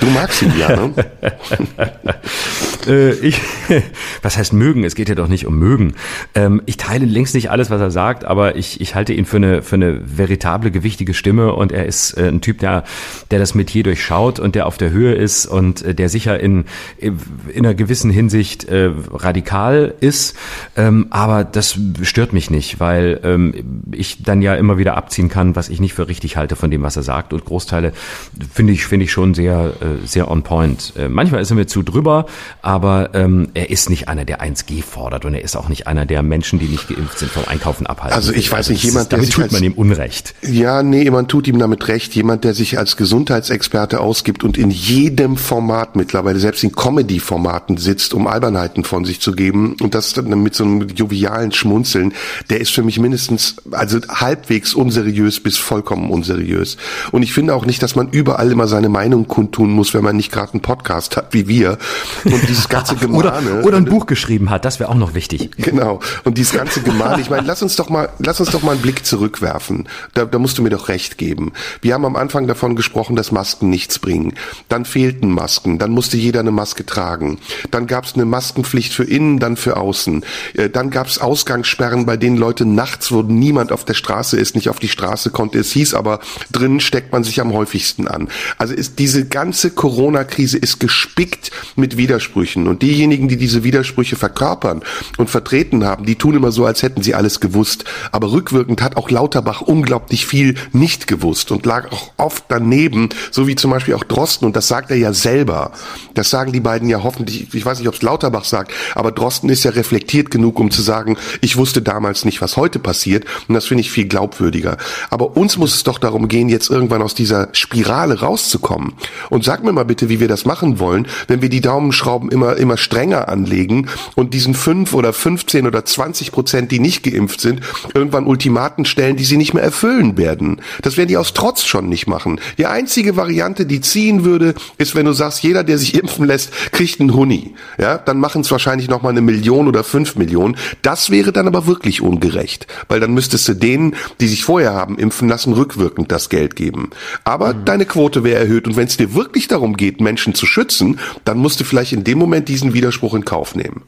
Du magst ihn ja, ne? äh, ich, was heißt mögen? Es geht ja doch nicht um mögen. Ähm, ich teile längst nicht alles, was er sagt, aber ich, ich halte ihn für eine, für eine veritable, gewichtige Stimme und er ist äh, ein Typ, der, der das Metier durchschaut und der auf der Höhe ist und äh, der sicher in, in einer gewissen Hinsicht äh, radikal ist. Ähm, aber das stört mich nicht, weil ähm, ich dann ja immer wieder abziehen kann, was ich nicht für richtig halte von dem, was er sagt. Und Großteile finde ich, finde ich schon sehr, sehr on point. Äh, manchmal ist er mir zu drüber, aber ähm, er ist nicht einer, der 1G fordert und er ist auch nicht einer, der Menschen, die nicht geimpft sind, vom Einkaufen abhalten. Also ich weiß nicht, jemand, ist, damit tut man ihm Unrecht. Ja, nee, man tut ihm damit recht. Jemand, der sich als Gesundheitsexperte ausgibt und in jedem Format mittlerweile, selbst in Comedy-Formaten sitzt, um Albernheiten von sich zu geben und das dann mit so einem jovialen Schmunzeln, der ist für mich mindestens, also halbwegs unseriös bis vollkommen unseriös. Und ich finde auch nicht, dass man überall immer seine Meinung kundtun muss, wenn man nicht gerade einen Podcast hat wie wir. Und dieses ganze Gemahne. oder, oder ein Buch geschrieben hat, das wäre auch noch wichtig. Genau. Und dieses ganze Gemahne, ich meine, lass uns doch mal, lass uns doch mal einen Blick zurückwerfen. Da, da musst du mir doch recht geben. Wir haben am Anfang davon gesprochen, dass Masken nichts bringen. Dann fehlten Masken, dann musste jeder eine Maske tragen. Dann gab es eine Maskenpflicht für innen, dann für außen. Äh, dann gab es Ausgangssperren, bei denen Leute nachts, wo niemand auf der Straße ist, nicht auf die Straße konnte. Es hieß aber, drinnen steckt man sich am häufigsten an. Also ist diese ganze Corona-Krise ist gespickt mit Widersprüchen. Und diejenigen, die diese Widersprüche verkörpern und vertreten haben, die tun immer so, als hätten sie alles gewusst. Aber rückwirkend hat auch Lauterbach unglaublich viel nicht gewusst und lag auch oft daneben, so wie zum Beispiel auch Drosten. Und das sagt er ja selber. Das sagen die beiden ja hoffentlich, ich weiß nicht, ob es Lauterbach sagt, aber Drosten ist ja reflektiert genug, um zu sagen, ich wusste damals nicht, was heute passiert. Und das finde ich viel glaubwürdiger. Aber uns muss es doch darum gehen, jetzt irgendwann aus dieser Spirale rauszukommen. Und sag mir mal bitte, wie wir das machen wollen, wenn wir die Daumenschrauben immer, immer strenger anlegen und diesen fünf oder 15 oder 20 Prozent, die nicht geimpft sind, irgendwann Ultimaten stellen, die sie nicht mehr erfüllen werden. Das werden die aus Trotz schon nicht machen. Die einzige Variante, die ziehen würde, ist, wenn du sagst, jeder, der sich impfen lässt, kriegt einen Huni. Ja, dann machen es wahrscheinlich noch mal eine Million oder fünf Millionen. Das wäre dann aber wirklich ungerecht, weil dann müsstest du denen, die sich vorher haben impfen lassen, rückwirkend das Geld geben. Aber mhm. deine Quote wäre erhöht und wenn es dir wirklich darum geht, Menschen zu schützen, dann musst du vielleicht in dem Moment diesen Widerspruch in Kauf nehmen.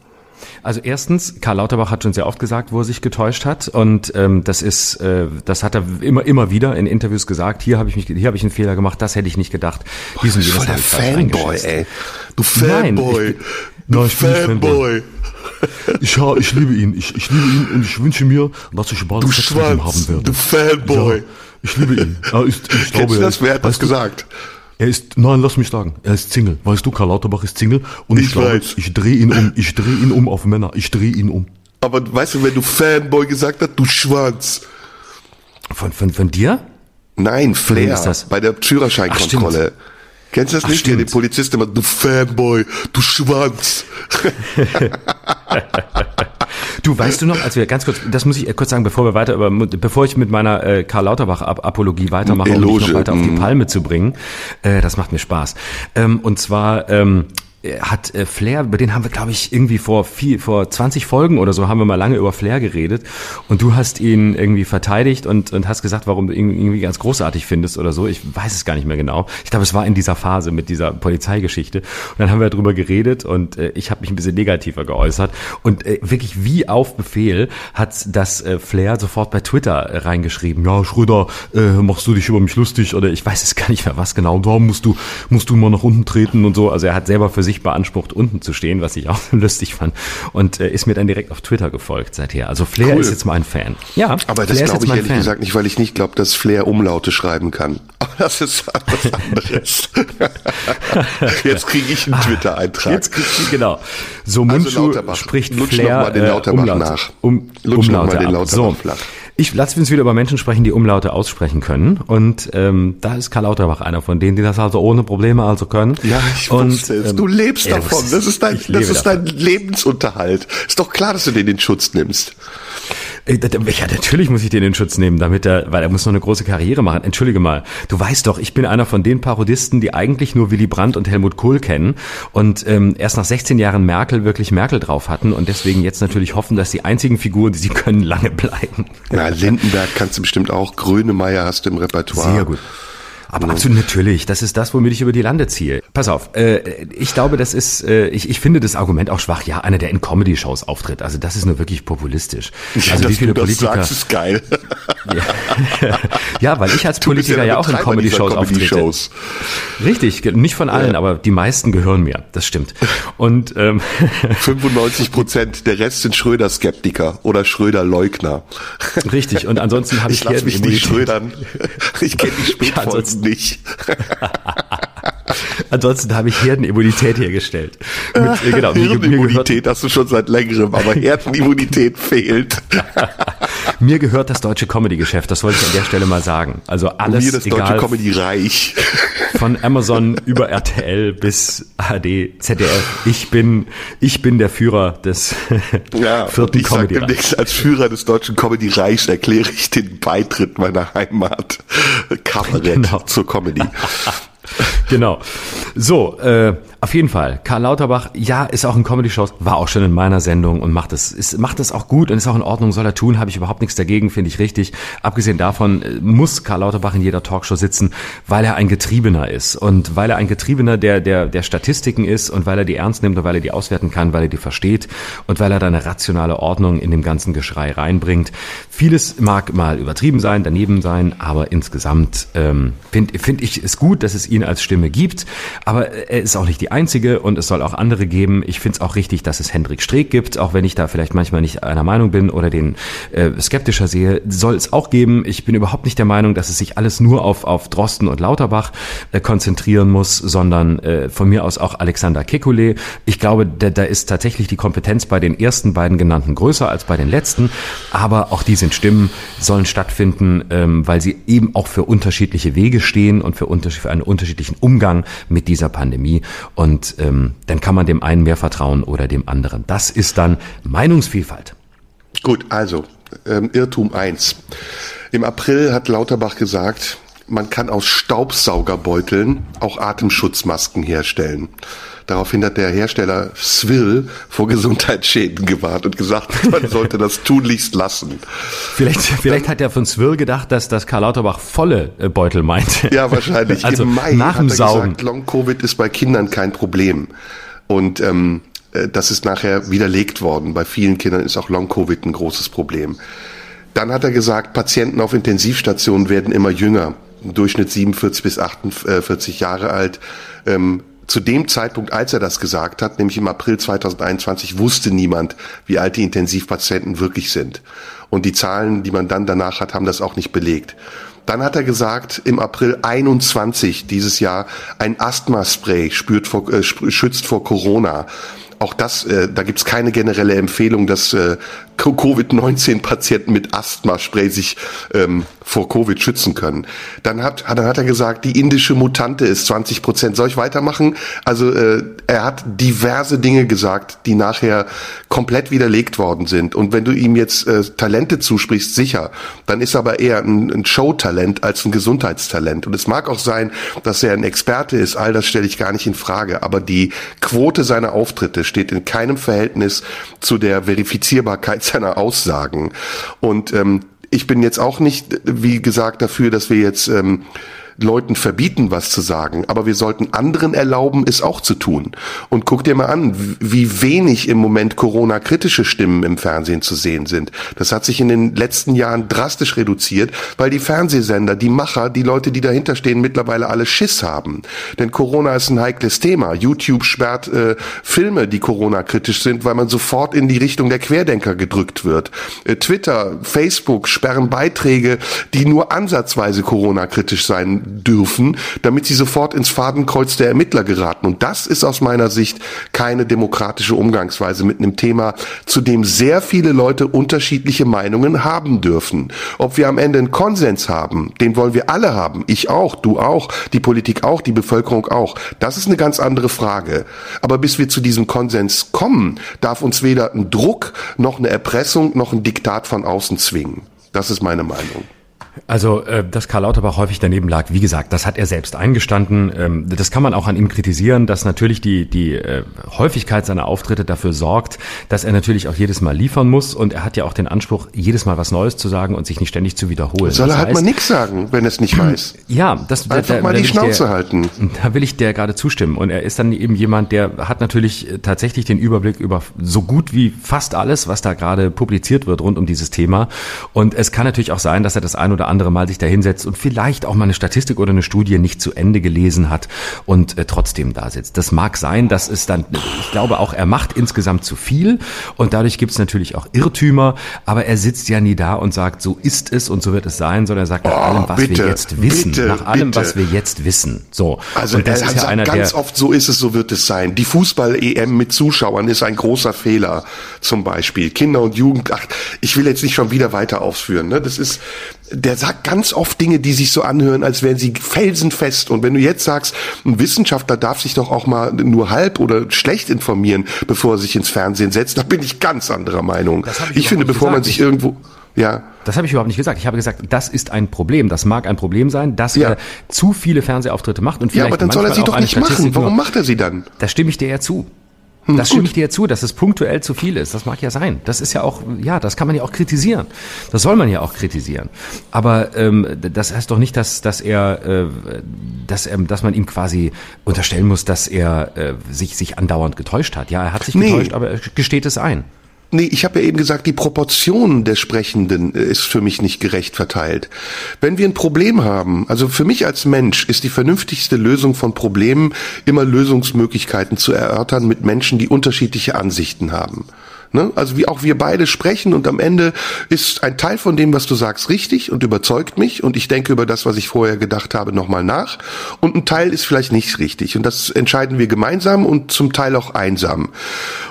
Also erstens, Karl Lauterbach hat schon sehr oft gesagt, wo er sich getäuscht hat und ähm, das ist, äh, das hat er immer immer wieder in Interviews gesagt. Hier habe ich mich, hier habe ich einen Fehler gemacht. Das hätte ich nicht gedacht. Diesen Boah, voll der Fanboy, ey. Du Fanboy. Nein, ich, du Fanboy. Ich, ich liebe ihn. Ich, ich liebe ihn und ich wünsche mir, dass ich bald du Sex mit ihm haben werde. Du Fanboy. Ja, ich liebe ihn. Er ist, ich glaube, das? Wer hat das gesagt? Er ist, nein, lass mich sagen, er ist Single. Weißt du, Karl Lauterbach ist Single und ich, ich glaube, ich drehe ihn um, ich drehe ihn um auf Männer, ich drehe ihn um. Aber weißt du, wenn du Fanboy gesagt hast, du Schwanz. Von, von, von dir? Nein, Flair, ist das? bei der Führerscheinkontrolle. Kennst du das Ach, nicht? Stimmt. Der Polizist immer, du Fanboy, du Schwanz. Du weißt du noch, als wir ganz kurz, das muss ich kurz sagen, bevor wir weiter über, bevor ich mit meiner äh, Karl Lauterbach Apologie weitermache, Eloge. um dich noch weiter auf die mhm. Palme zu bringen, äh, das macht mir Spaß. Ähm, und zwar ähm, hat äh, Flair, über den haben wir, glaube ich, irgendwie vor viel, vor 20 Folgen oder so haben wir mal lange über Flair geredet und du hast ihn irgendwie verteidigt und, und hast gesagt, warum du ihn irgendwie ganz großartig findest oder so. Ich weiß es gar nicht mehr genau. Ich glaube, es war in dieser Phase mit dieser Polizeigeschichte. Und dann haben wir darüber geredet und äh, ich habe mich ein bisschen negativer geäußert. Und äh, wirklich wie auf Befehl hat das äh, Flair sofort bei Twitter äh, reingeschrieben. Ja, Schröder, äh, machst du dich über mich lustig oder ich weiß es gar nicht mehr was genau. Da musst du, musst du mal nach unten treten und so. Also er hat selber für sich sich beansprucht, unten zu stehen, was ich auch lustig fand. Und äh, ist mir dann direkt auf Twitter gefolgt seither. Also Flair cool. ist jetzt mein Fan. Ja, aber das glaube ich ehrlich Fan. gesagt nicht, weil ich nicht glaube, dass Flair Umlaute schreiben kann. Aber das ist was anderes. jetzt kriege ich einen Twitter-Eintrag. Jetzt kriegst du, genau. So Mundschuh also spricht Flair noch mal den Lauterbach äh, nach. Um, Lutsch Umlaute noch mal den Lauterbach so. flach. Ich lasse uns wieder über Menschen sprechen, die Umlaute aussprechen können. Und ähm, da ist Karl Lauterbach einer von denen, die das also ohne Probleme also können. Ja, ich und, wusste es. Ähm, du lebst davon. Das ist dein, das ist dein Lebensunterhalt. Ist doch klar, dass du den in Schutz nimmst. Äh, ja, natürlich muss ich den in Schutz nehmen, damit er, weil er muss noch eine große Karriere machen. Entschuldige mal, du weißt doch, ich bin einer von den Parodisten, die eigentlich nur Willy Brandt und Helmut Kohl kennen und ähm, erst nach 16 Jahren Merkel wirklich Merkel drauf hatten und deswegen jetzt natürlich hoffen, dass die einzigen Figuren, die sie können, lange bleiben. Ja, Lindenberg kannst du bestimmt auch. Grönemeyer hast du im Repertoire. Sehr gut. Aber absolut natürlich, das ist das, womit ich über die Lande ziehe. Pass auf, äh, ich glaube, das ist, äh, ich, ich finde das Argument auch schwach. Ja, einer, der in Comedy-Shows auftritt, also das ist nur wirklich populistisch. Also wie viele du das Sagst, ist geil. Ja. ja, weil ich als Politiker ja, ja auch in Comedy-Shows Comedy auftrete. Richtig, nicht von allen, ja. aber die meisten gehören mir. Das stimmt. Und ähm, 95 Prozent, der Rest sind Schröder-Skeptiker oder Schröder-Leugner. Richtig. Und ansonsten habe ich, ich lasse mich nicht schrödern. Ich kenne die Spätfolgen ja, nicht. Ansonsten habe ich Herdenimmunität hergestellt. Mit, äh, genau, Herdenimmunität hast du schon seit längerem, aber Herdenimmunität fehlt. mir gehört das deutsche Comedy-Geschäft, das wollte ich an der Stelle mal sagen. Also alles mir das egal, deutsche Comedy-Reich. Von Amazon über RTL bis ARD, ZDF. Ich bin, ich bin der Führer des ja, vierten comedy sag Als Führer des deutschen Comedy-Reichs erkläre ich den Beitritt meiner Heimat Kabarett genau. zur Comedy. Genau. So, äh, auf jeden Fall. Karl Lauterbach, ja, ist auch in Comedy-Shows, war auch schon in meiner Sendung und macht es, ist, macht es auch gut und ist auch in Ordnung, soll er tun, habe ich überhaupt nichts dagegen, finde ich richtig. Abgesehen davon äh, muss Karl Lauterbach in jeder Talkshow sitzen, weil er ein Getriebener ist und weil er ein Getriebener der, der, der Statistiken ist und weil er die ernst nimmt und weil er die auswerten kann, weil er die versteht und weil er da eine rationale Ordnung in dem ganzen Geschrei reinbringt. Vieles mag mal übertrieben sein, daneben sein, aber insgesamt ähm, finde find ich es gut, dass es ihn als Stimme gibt, aber er ist auch nicht die einzige und es soll auch andere geben. Ich finde es auch richtig, dass es Hendrik Streeck gibt, auch wenn ich da vielleicht manchmal nicht einer Meinung bin oder den äh, skeptischer sehe, soll es auch geben. Ich bin überhaupt nicht der Meinung, dass es sich alles nur auf, auf Drosten und Lauterbach äh, konzentrieren muss, sondern äh, von mir aus auch Alexander Kekulé. Ich glaube, da, da ist tatsächlich die Kompetenz bei den ersten beiden genannten größer als bei den letzten, aber auch die sind Stimmen, sollen stattfinden, ähm, weil sie eben auch für unterschiedliche Wege stehen und für, unter, für einen unterschiedlichen Umgang mit dieser Pandemie. Und und ähm, dann kann man dem einen mehr vertrauen oder dem anderen. Das ist dann Meinungsvielfalt. Gut, also ähm, Irrtum eins. Im April hat Lauterbach gesagt, man kann aus Staubsaugerbeuteln auch Atemschutzmasken herstellen. Daraufhin hat der Hersteller Swill vor Gesundheitsschäden gewarnt und gesagt, man sollte das tunlichst lassen. Vielleicht, vielleicht hat er von Swill gedacht, dass das Karl Lauterbach volle äh, Beutel meint. Ja, wahrscheinlich. Also Im Mai nach dem hat er Saugen. gesagt, Long-Covid ist bei Kindern kein Problem. Und ähm, äh, das ist nachher widerlegt worden. Bei vielen Kindern ist auch Long-Covid ein großes Problem. Dann hat er gesagt, Patienten auf Intensivstationen werden immer jünger. Im Durchschnitt 47 bis 48 Jahre alt. Ähm, zu dem Zeitpunkt, als er das gesagt hat, nämlich im April 2021, wusste niemand, wie alt die Intensivpatienten wirklich sind. Und die Zahlen, die man dann danach hat, haben das auch nicht belegt. Dann hat er gesagt, im April 21 dieses Jahr, ein Asthmaspray vor, äh, schützt vor Corona auch das, äh, da gibt's keine generelle Empfehlung, dass äh, Covid-19-Patienten mit Asthma-Spray sich ähm, vor Covid schützen können. Dann hat, dann hat er gesagt, die indische Mutante ist 20 Prozent. Soll ich weitermachen? Also äh, er hat diverse Dinge gesagt, die nachher komplett widerlegt worden sind. Und wenn du ihm jetzt äh, Talente zusprichst, sicher, dann ist er aber eher ein, ein Showtalent als ein Gesundheitstalent. Und es mag auch sein, dass er ein Experte ist. All das stelle ich gar nicht in Frage. Aber die Quote seiner Auftritte steht in keinem Verhältnis zu der Verifizierbarkeit seiner Aussagen. Und ähm, ich bin jetzt auch nicht, wie gesagt, dafür, dass wir jetzt ähm, Leuten verbieten, was zu sagen, aber wir sollten anderen erlauben, es auch zu tun. Und guck dir mal an, wie wenig im Moment Corona-kritische Stimmen im Fernsehen zu sehen sind. Das hat sich in den letzten Jahren drastisch reduziert, weil die Fernsehsender, die Macher, die Leute, die dahinter stehen, mittlerweile alle Schiss haben. Denn Corona ist ein heikles Thema. YouTube sperrt äh, Filme, die Corona-kritisch sind, weil man sofort in die Richtung der Querdenker gedrückt wird. Äh, Twitter, Facebook sperren Beiträge, die nur ansatzweise Corona-kritisch sein dürfen, damit sie sofort ins Fadenkreuz der Ermittler geraten. Und das ist aus meiner Sicht keine demokratische Umgangsweise mit einem Thema, zu dem sehr viele Leute unterschiedliche Meinungen haben dürfen. Ob wir am Ende einen Konsens haben, den wollen wir alle haben. Ich auch, du auch, die Politik auch, die Bevölkerung auch. Das ist eine ganz andere Frage. Aber bis wir zu diesem Konsens kommen, darf uns weder ein Druck noch eine Erpressung noch ein Diktat von außen zwingen. Das ist meine Meinung. Also, äh, dass Karl Lauterbach häufig daneben lag, wie gesagt, das hat er selbst eingestanden. Ähm, das kann man auch an ihm kritisieren, dass natürlich die, die äh, Häufigkeit seiner Auftritte dafür sorgt, dass er natürlich auch jedes Mal liefern muss. Und er hat ja auch den Anspruch, jedes Mal was Neues zu sagen und sich nicht ständig zu wiederholen. Soll er halt mal nichts sagen, wenn er es nicht weiß. Ja, das Einfach da, mal da die Schnauze der, halten. Da will ich der gerade zustimmen. Und er ist dann eben jemand, der hat natürlich tatsächlich den Überblick über so gut wie fast alles, was da gerade publiziert wird rund um dieses Thema. Und es kann natürlich auch sein, dass er das ein oder andere Mal sich da hinsetzt und vielleicht auch mal eine Statistik oder eine Studie nicht zu Ende gelesen hat und äh, trotzdem da sitzt. Das mag sein, das ist dann, ich glaube auch, er macht insgesamt zu viel und dadurch gibt es natürlich auch Irrtümer, aber er sitzt ja nie da und sagt, so ist es und so wird es sein, sondern er sagt nach Oh, allem, was bitte, wir jetzt wissen, bitte, nach allem, bitte. was wir jetzt wissen. So. Also und das er ist ja einer ganz der, oft, so ist es, so wird es sein. Die Fußball-EM mit Zuschauern ist ein großer Fehler, zum Beispiel. Kinder und Jugend, ach, ich will jetzt nicht schon wieder weiter ausführen. Ne? Das ist, der sagt ganz oft Dinge, die sich so anhören, als wären sie felsenfest. Und wenn du jetzt sagst, ein Wissenschaftler darf sich doch auch mal nur halb oder schlecht informieren, bevor er sich ins Fernsehen setzt, da bin ich ganz anderer Meinung. Ich Ich, finde, bevor man gesagt. sich irgendwo, ja, Das habe ich überhaupt nicht gesagt. Ich habe gesagt, das ist ein Problem. Das mag ein Problem sein, dass Ja. er zu viele Fernsehauftritte macht und ja, vielleicht aber dann soll er sie doch nicht machen. Warum macht er sie dann? Da stimme ich dir ja zu. Hm, Das stimme ich dir ja zu, dass es punktuell zu viel ist. Das mag ja sein. Das ist ja auch, ja, das kann man ja auch kritisieren. Das soll man ja auch kritisieren. Aber ähm, das heißt doch nicht, dass, dass er, äh, dass, er, dass man ihm quasi unterstellen muss, dass er äh, sich, sich andauernd getäuscht hat. Ja, er hat sich Nee. getäuscht, aber er gesteht es ein. Nee, ich habe ja eben gesagt, die Proportion der Sprechenden äh, ist für mich nicht gerecht verteilt. Wenn wir ein Problem haben, also für mich als Mensch ist die vernünftigste Lösung von Problemen immer Lösungsmöglichkeiten zu erörtern mit Menschen, die unterschiedliche Ansichten haben. Ne? Also wie auch wir beide sprechen und am Ende ist ein Teil von dem, was du sagst, richtig und überzeugt mich und ich denke über das, was ich vorher gedacht habe, nochmal nach und ein Teil ist vielleicht nicht richtig und das entscheiden wir gemeinsam und zum Teil auch einsam.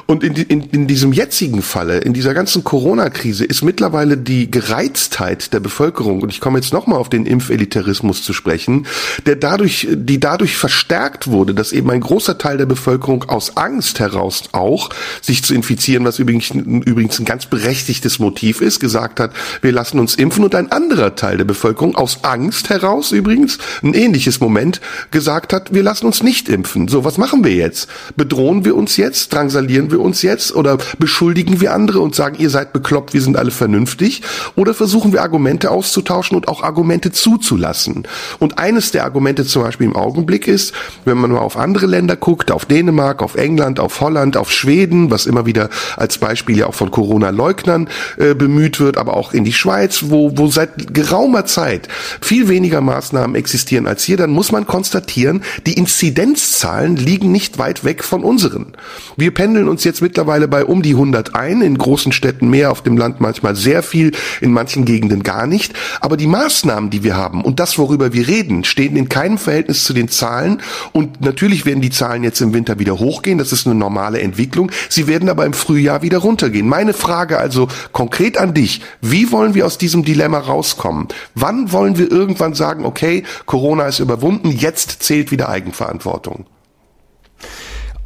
Und in, in, in diesem jetzigen Falle, in dieser ganzen Corona-Krise ist mittlerweile die Gereiztheit der Bevölkerung und ich komme jetzt nochmal auf den Impfelitarismus zu sprechen, der dadurch, die dadurch verstärkt wurde, dass eben ein großer Teil der Bevölkerung aus Angst heraus auch sich zu infizieren, was übrigens, übrigens ein ganz berechtigtes Motiv ist, gesagt hat, wir lassen uns impfen und ein anderer Teil der Bevölkerung aus Angst heraus übrigens, ein ähnliches Moment, gesagt hat, wir lassen uns nicht impfen. So, was machen wir jetzt? Bedrohen wir uns jetzt? Drangsalieren wir uns jetzt? Oder beschuldigen wir andere und sagen, ihr seid bekloppt, wir sind alle vernünftig? Oder versuchen wir Argumente auszutauschen und auch Argumente zuzulassen? Und eines der Argumente zum Beispiel im Augenblick ist, wenn man mal auf andere Länder guckt, auf Dänemark, auf England, auf Holland, auf Schweden, was immer wieder als Beispiel ja auch von Corona-Leugnern äh, bemüht wird, aber auch in die Schweiz, wo, wo seit geraumer Zeit viel weniger Maßnahmen existieren als hier, dann muss man konstatieren, die Inzidenzzahlen liegen nicht weit weg von unseren. Wir pendeln uns jetzt mittlerweile bei um die 100 ein, in großen Städten mehr, auf dem Land manchmal sehr viel, in manchen Gegenden gar nicht. Aber die Maßnahmen, die wir haben und das, worüber wir reden, stehen in keinem Verhältnis zu den Zahlen. Und natürlich werden die Zahlen jetzt im Winter wieder hochgehen. Das ist eine normale Entwicklung. Sie werden aber im Frühjahr wieder runtergehen. Meine Frage also konkret an dich. Wie wollen wir aus diesem Dilemma rauskommen? Wann wollen wir irgendwann sagen, okay, Corona ist überwunden, jetzt zählt wieder Eigenverantwortung?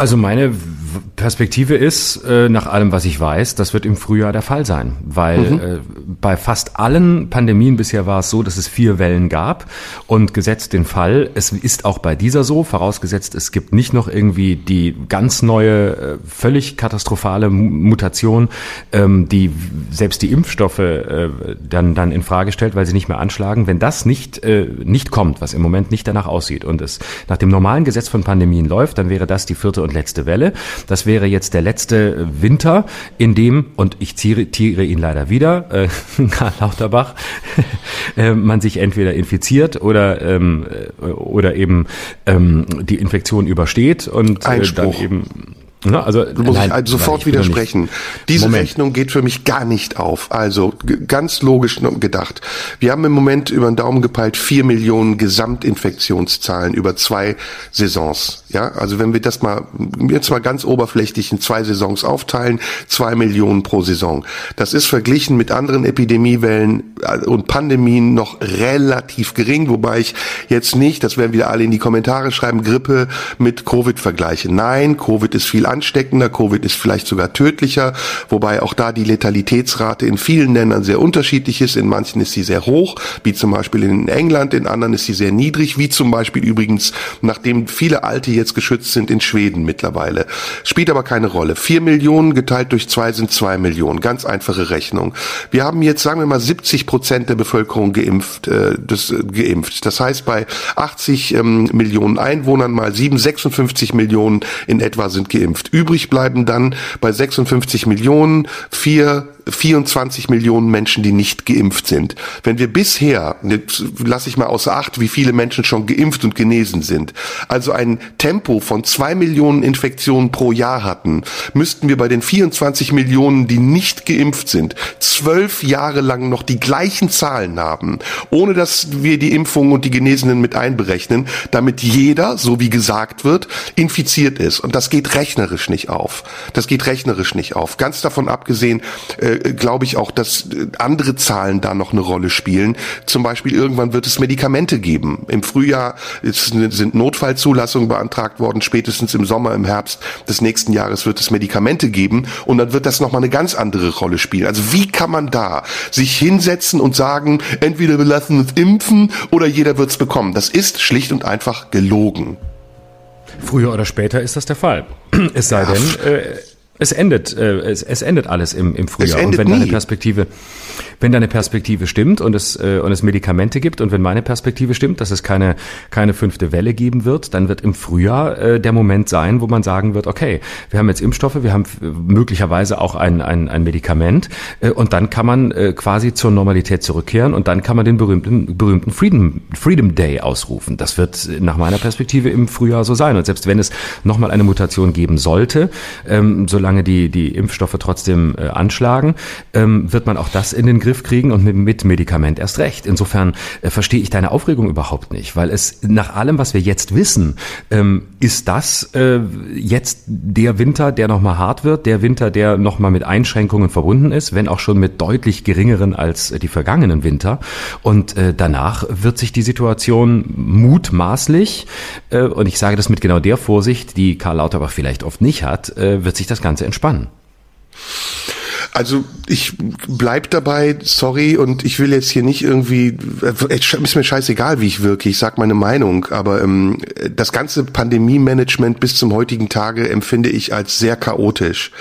Also meine Perspektive ist, äh, nach allem, was ich weiß, das wird im Frühjahr der Fall sein, weil äh, bei fast allen Pandemien bisher war es so, dass es vier Wellen gab und gesetzt den Fall, es ist auch bei dieser so, vorausgesetzt es gibt nicht noch irgendwie die ganz neue, äh, völlig katastrophale Mu- Mutation, ähm, die selbst die Impfstoffe dann dann in Frage stellt, weil sie nicht mehr anschlagen. Wenn das nicht nicht kommt, was im Moment nicht danach aussieht und es nach dem normalen Gesetz von Pandemien läuft, dann wäre das die vierte und letzte Welle. Das wäre jetzt der letzte Winter, in dem, und ich zitiere ihn leider wieder, äh, Karl Lauterbach, äh, man sich entweder infiziert oder, ähm, äh, oder eben ähm, die Infektion übersteht und äh, dann eben Ne, also, Du musst nein, also sofort widersprechen. Diese Moment. Rechnung geht für mich gar nicht auf. Also ganz logisch gedacht. Wir haben im Moment über den Daumen gepeilt vier Millionen Gesamtinfektionszahlen über zwei Saisons. Ja, also wenn wir das mal jetzt mal ganz oberflächlich in zwei Saisons aufteilen, zwei Millionen pro Saison. Das ist verglichen mit anderen Epidemiewellen äh, und Pandemien noch relativ gering, wobei ich jetzt nicht, das werden wieder alle in die Kommentare schreiben, Grippe mit Covid vergleiche. Nein, Covid ist viel ansteckender. Covid ist vielleicht sogar tödlicher, wobei auch da die Letalitätsrate in vielen Ländern sehr unterschiedlich ist. In manchen ist sie sehr hoch, wie zum Beispiel in England, in anderen ist sie sehr niedrig, wie zum Beispiel übrigens, nachdem viele Alte jetzt geschützt sind, in Schweden mittlerweile. Spielt aber keine Rolle. Vier Millionen geteilt durch zwei sind zwei Millionen. Ganz einfache Rechnung. Wir haben jetzt, sagen wir mal, 70 Prozent der Bevölkerung geimpft, äh, das, äh, geimpft. Das heißt, bei 80 ähm, Millionen Einwohnern mal 7, 56 Millionen in etwa sind geimpft. Übrig bleiben dann bei 56 Millionen vier 24 Millionen Menschen, die nicht geimpft sind. Wenn wir bisher, lasse ich mal außer Acht, wie viele Menschen schon geimpft und genesen sind, also ein Tempo von zwei Millionen Infektionen pro Jahr hatten, müssten wir bei den 24 Millionen, die nicht geimpft sind, zwölf Jahre lang noch die gleichen Zahlen haben, ohne dass wir die Impfungen und die Genesenen mit einberechnen, damit jeder, so wie gesagt wird, infiziert ist. Und das geht rechnerisch nicht auf. Das geht rechnerisch nicht auf. Ganz davon abgesehen, äh, glaube ich auch, dass äh, andere Zahlen da noch eine Rolle spielen. Zum Beispiel irgendwann wird es Medikamente geben. Im Frühjahr sind Notfallzulassungen beantragt worden, spätestens im Sommer, im Herbst des nächsten Jahres wird es Medikamente geben und dann wird das nochmal eine ganz andere Rolle spielen. Also wie kann man da sich hinsetzen und sagen, entweder wir lassen uns impfen oder jeder wird es bekommen? Das ist schlicht und einfach gelogen. Früher oder später ist das der Fall. Es sei denn, äh, es endet, äh, es, es endet alles im, im Frühjahr. und wenn nie. deine Perspektive, wenn deine Perspektive stimmt und es, äh, und es Medikamente gibt und wenn meine Perspektive stimmt, dass es keine, keine fünfte Welle geben wird, dann wird im Frühjahr äh, der Moment sein, wo man sagen wird, okay, wir haben jetzt Impfstoffe, wir haben möglicherweise auch ein, ein, ein Medikament äh, und dann kann man äh, quasi zur Normalität zurückkehren und dann kann man den berühmten, berühmten Freedom, Freedom Day ausrufen. Das wird nach meiner Perspektive im Frühjahr so sein. Und selbst wenn es nochmal eine Mutation geben sollte, ähm, solange solange die, die Impfstoffe trotzdem äh, anschlagen, ähm, wird man auch das in den Griff kriegen und mit, mit Medikament erst recht. Insofern äh, verstehe ich deine Aufregung überhaupt nicht, weil es nach allem, was wir jetzt wissen, ähm, ist das äh, jetzt der Winter, der nochmal hart wird, der Winter, der nochmal mit Einschränkungen verbunden ist, wenn auch schon mit deutlich geringeren als die vergangenen Winter. Und äh, danach wird sich die Situation mutmaßlich, äh, und ich sage das mit genau der Vorsicht, die Karl Lauterbach vielleicht oft nicht hat, äh, wird sich das Ganze Ganze entspannen. Also ich bleib dabei, sorry, und ich will jetzt hier nicht irgendwie, ist mir scheißegal, wie ich wirke, ich sag meine Meinung, aber ähm, das ganze Pandemie-Management bis zum heutigen Tage empfinde ich als sehr chaotisch.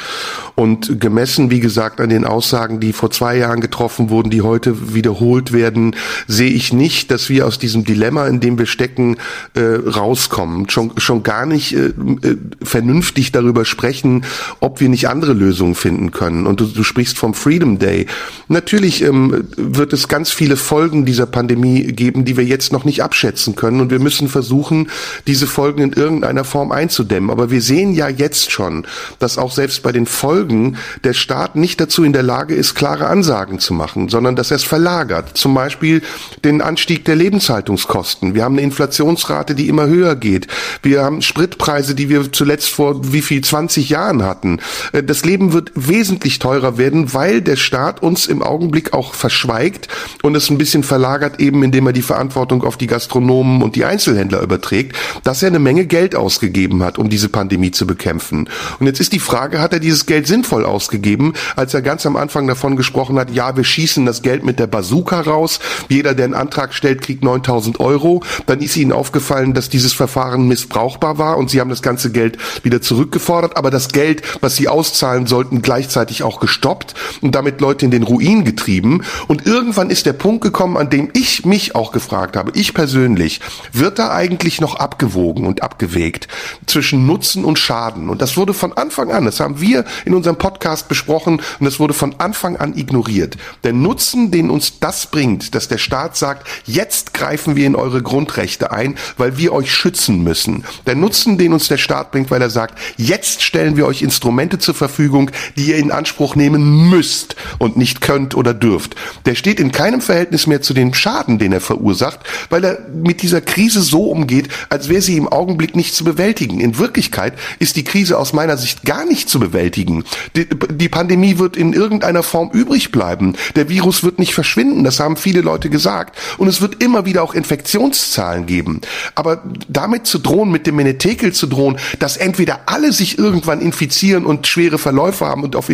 Und gemessen, wie gesagt, an den Aussagen, die vor zwei Jahren getroffen wurden, die heute wiederholt werden, sehe ich nicht, dass wir aus diesem Dilemma, in dem wir stecken, äh, rauskommen. Schon, schon gar nicht äh, äh, vernünftig darüber sprechen, ob wir nicht andere Lösungen finden können. Und du, du sprichst vom Freedom Day. Natürlich ähm, wird es ganz viele Folgen dieser Pandemie geben, die wir jetzt noch nicht abschätzen können. Und wir müssen versuchen, diese Folgen in irgendeiner Form einzudämmen. Aber wir sehen ja jetzt schon, dass auch selbst bei den Folgen der Staat nicht dazu in der Lage ist, klare Ansagen zu machen, sondern dass er es verlagert. Zum Beispiel den Anstieg der Lebenshaltungskosten. Wir haben eine Inflationsrate, die immer höher geht. Wir haben Spritpreise, die wir zuletzt vor wie viel 20 Jahren hatten. Äh, das Leben wird wesentlich teurer werden, weil der Staat uns im Augenblick auch verschweigt und es ein bisschen verlagert, eben indem er die Verantwortung auf die Gastronomen und die Einzelhändler überträgt, dass er eine Menge Geld ausgegeben hat, um diese Pandemie zu bekämpfen. Und jetzt ist die Frage, hat er dieses Geld sinnvoll ausgegeben, als er ganz am Anfang davon gesprochen hat, ja, wir schießen das Geld mit der Bazooka raus, jeder, der einen Antrag stellt, kriegt 9000 Euro. Dann ist ihnen aufgefallen, dass dieses Verfahren missbrauchbar war und sie haben das ganze Geld wieder zurückgefordert, aber das Geld, was sie auszahlen sollten, gleichzeitig auch gestoppt und damit Leute in den Ruin getrieben. Und irgendwann ist der Punkt gekommen, an dem ich mich auch gefragt habe, ich persönlich, wird da eigentlich noch abgewogen und abgewägt zwischen Nutzen und Schaden? Und das wurde von Anfang an, das haben wir in unserem Podcast besprochen und es wurde von Anfang an ignoriert. Der Nutzen, den uns das bringt, dass der Staat sagt, jetzt greifen wir in eure Grundrechte ein, weil wir euch schützen müssen. Der Nutzen, den uns der Staat bringt, weil er sagt, jetzt stellen wir euch Instrumente zur Verfügung, die ihr in Anspruch nehmen nehmen müsst und nicht könnt oder dürft, der steht in keinem Verhältnis mehr zu dem Schaden, den er verursacht, weil er mit dieser Krise so umgeht, als wäre sie im Augenblick nicht zu bewältigen. In Wirklichkeit ist die Krise aus meiner Sicht gar nicht zu bewältigen. Die, die Pandemie wird in irgendeiner Form übrig bleiben. Der Virus wird nicht verschwinden, das haben viele Leute gesagt. Und es wird immer wieder auch Infektionszahlen geben. Aber damit zu drohen, mit dem Menetekel zu drohen, dass entweder alle sich irgendwann infizieren und schwere Verläufe haben und auf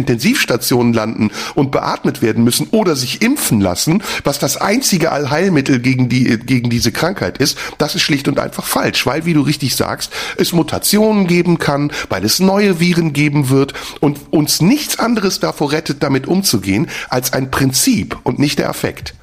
Intensivstationen landen und beatmet werden müssen oder sich impfen lassen, was das einzige Allheilmittel gegen die, gegen diese Krankheit ist, das ist schlicht und einfach falsch, weil, wie du richtig sagst, es Mutationen geben kann, weil es neue Viren geben wird und uns nichts anderes davor rettet, damit umzugehen, als ein Prinzip und nicht der Affekt.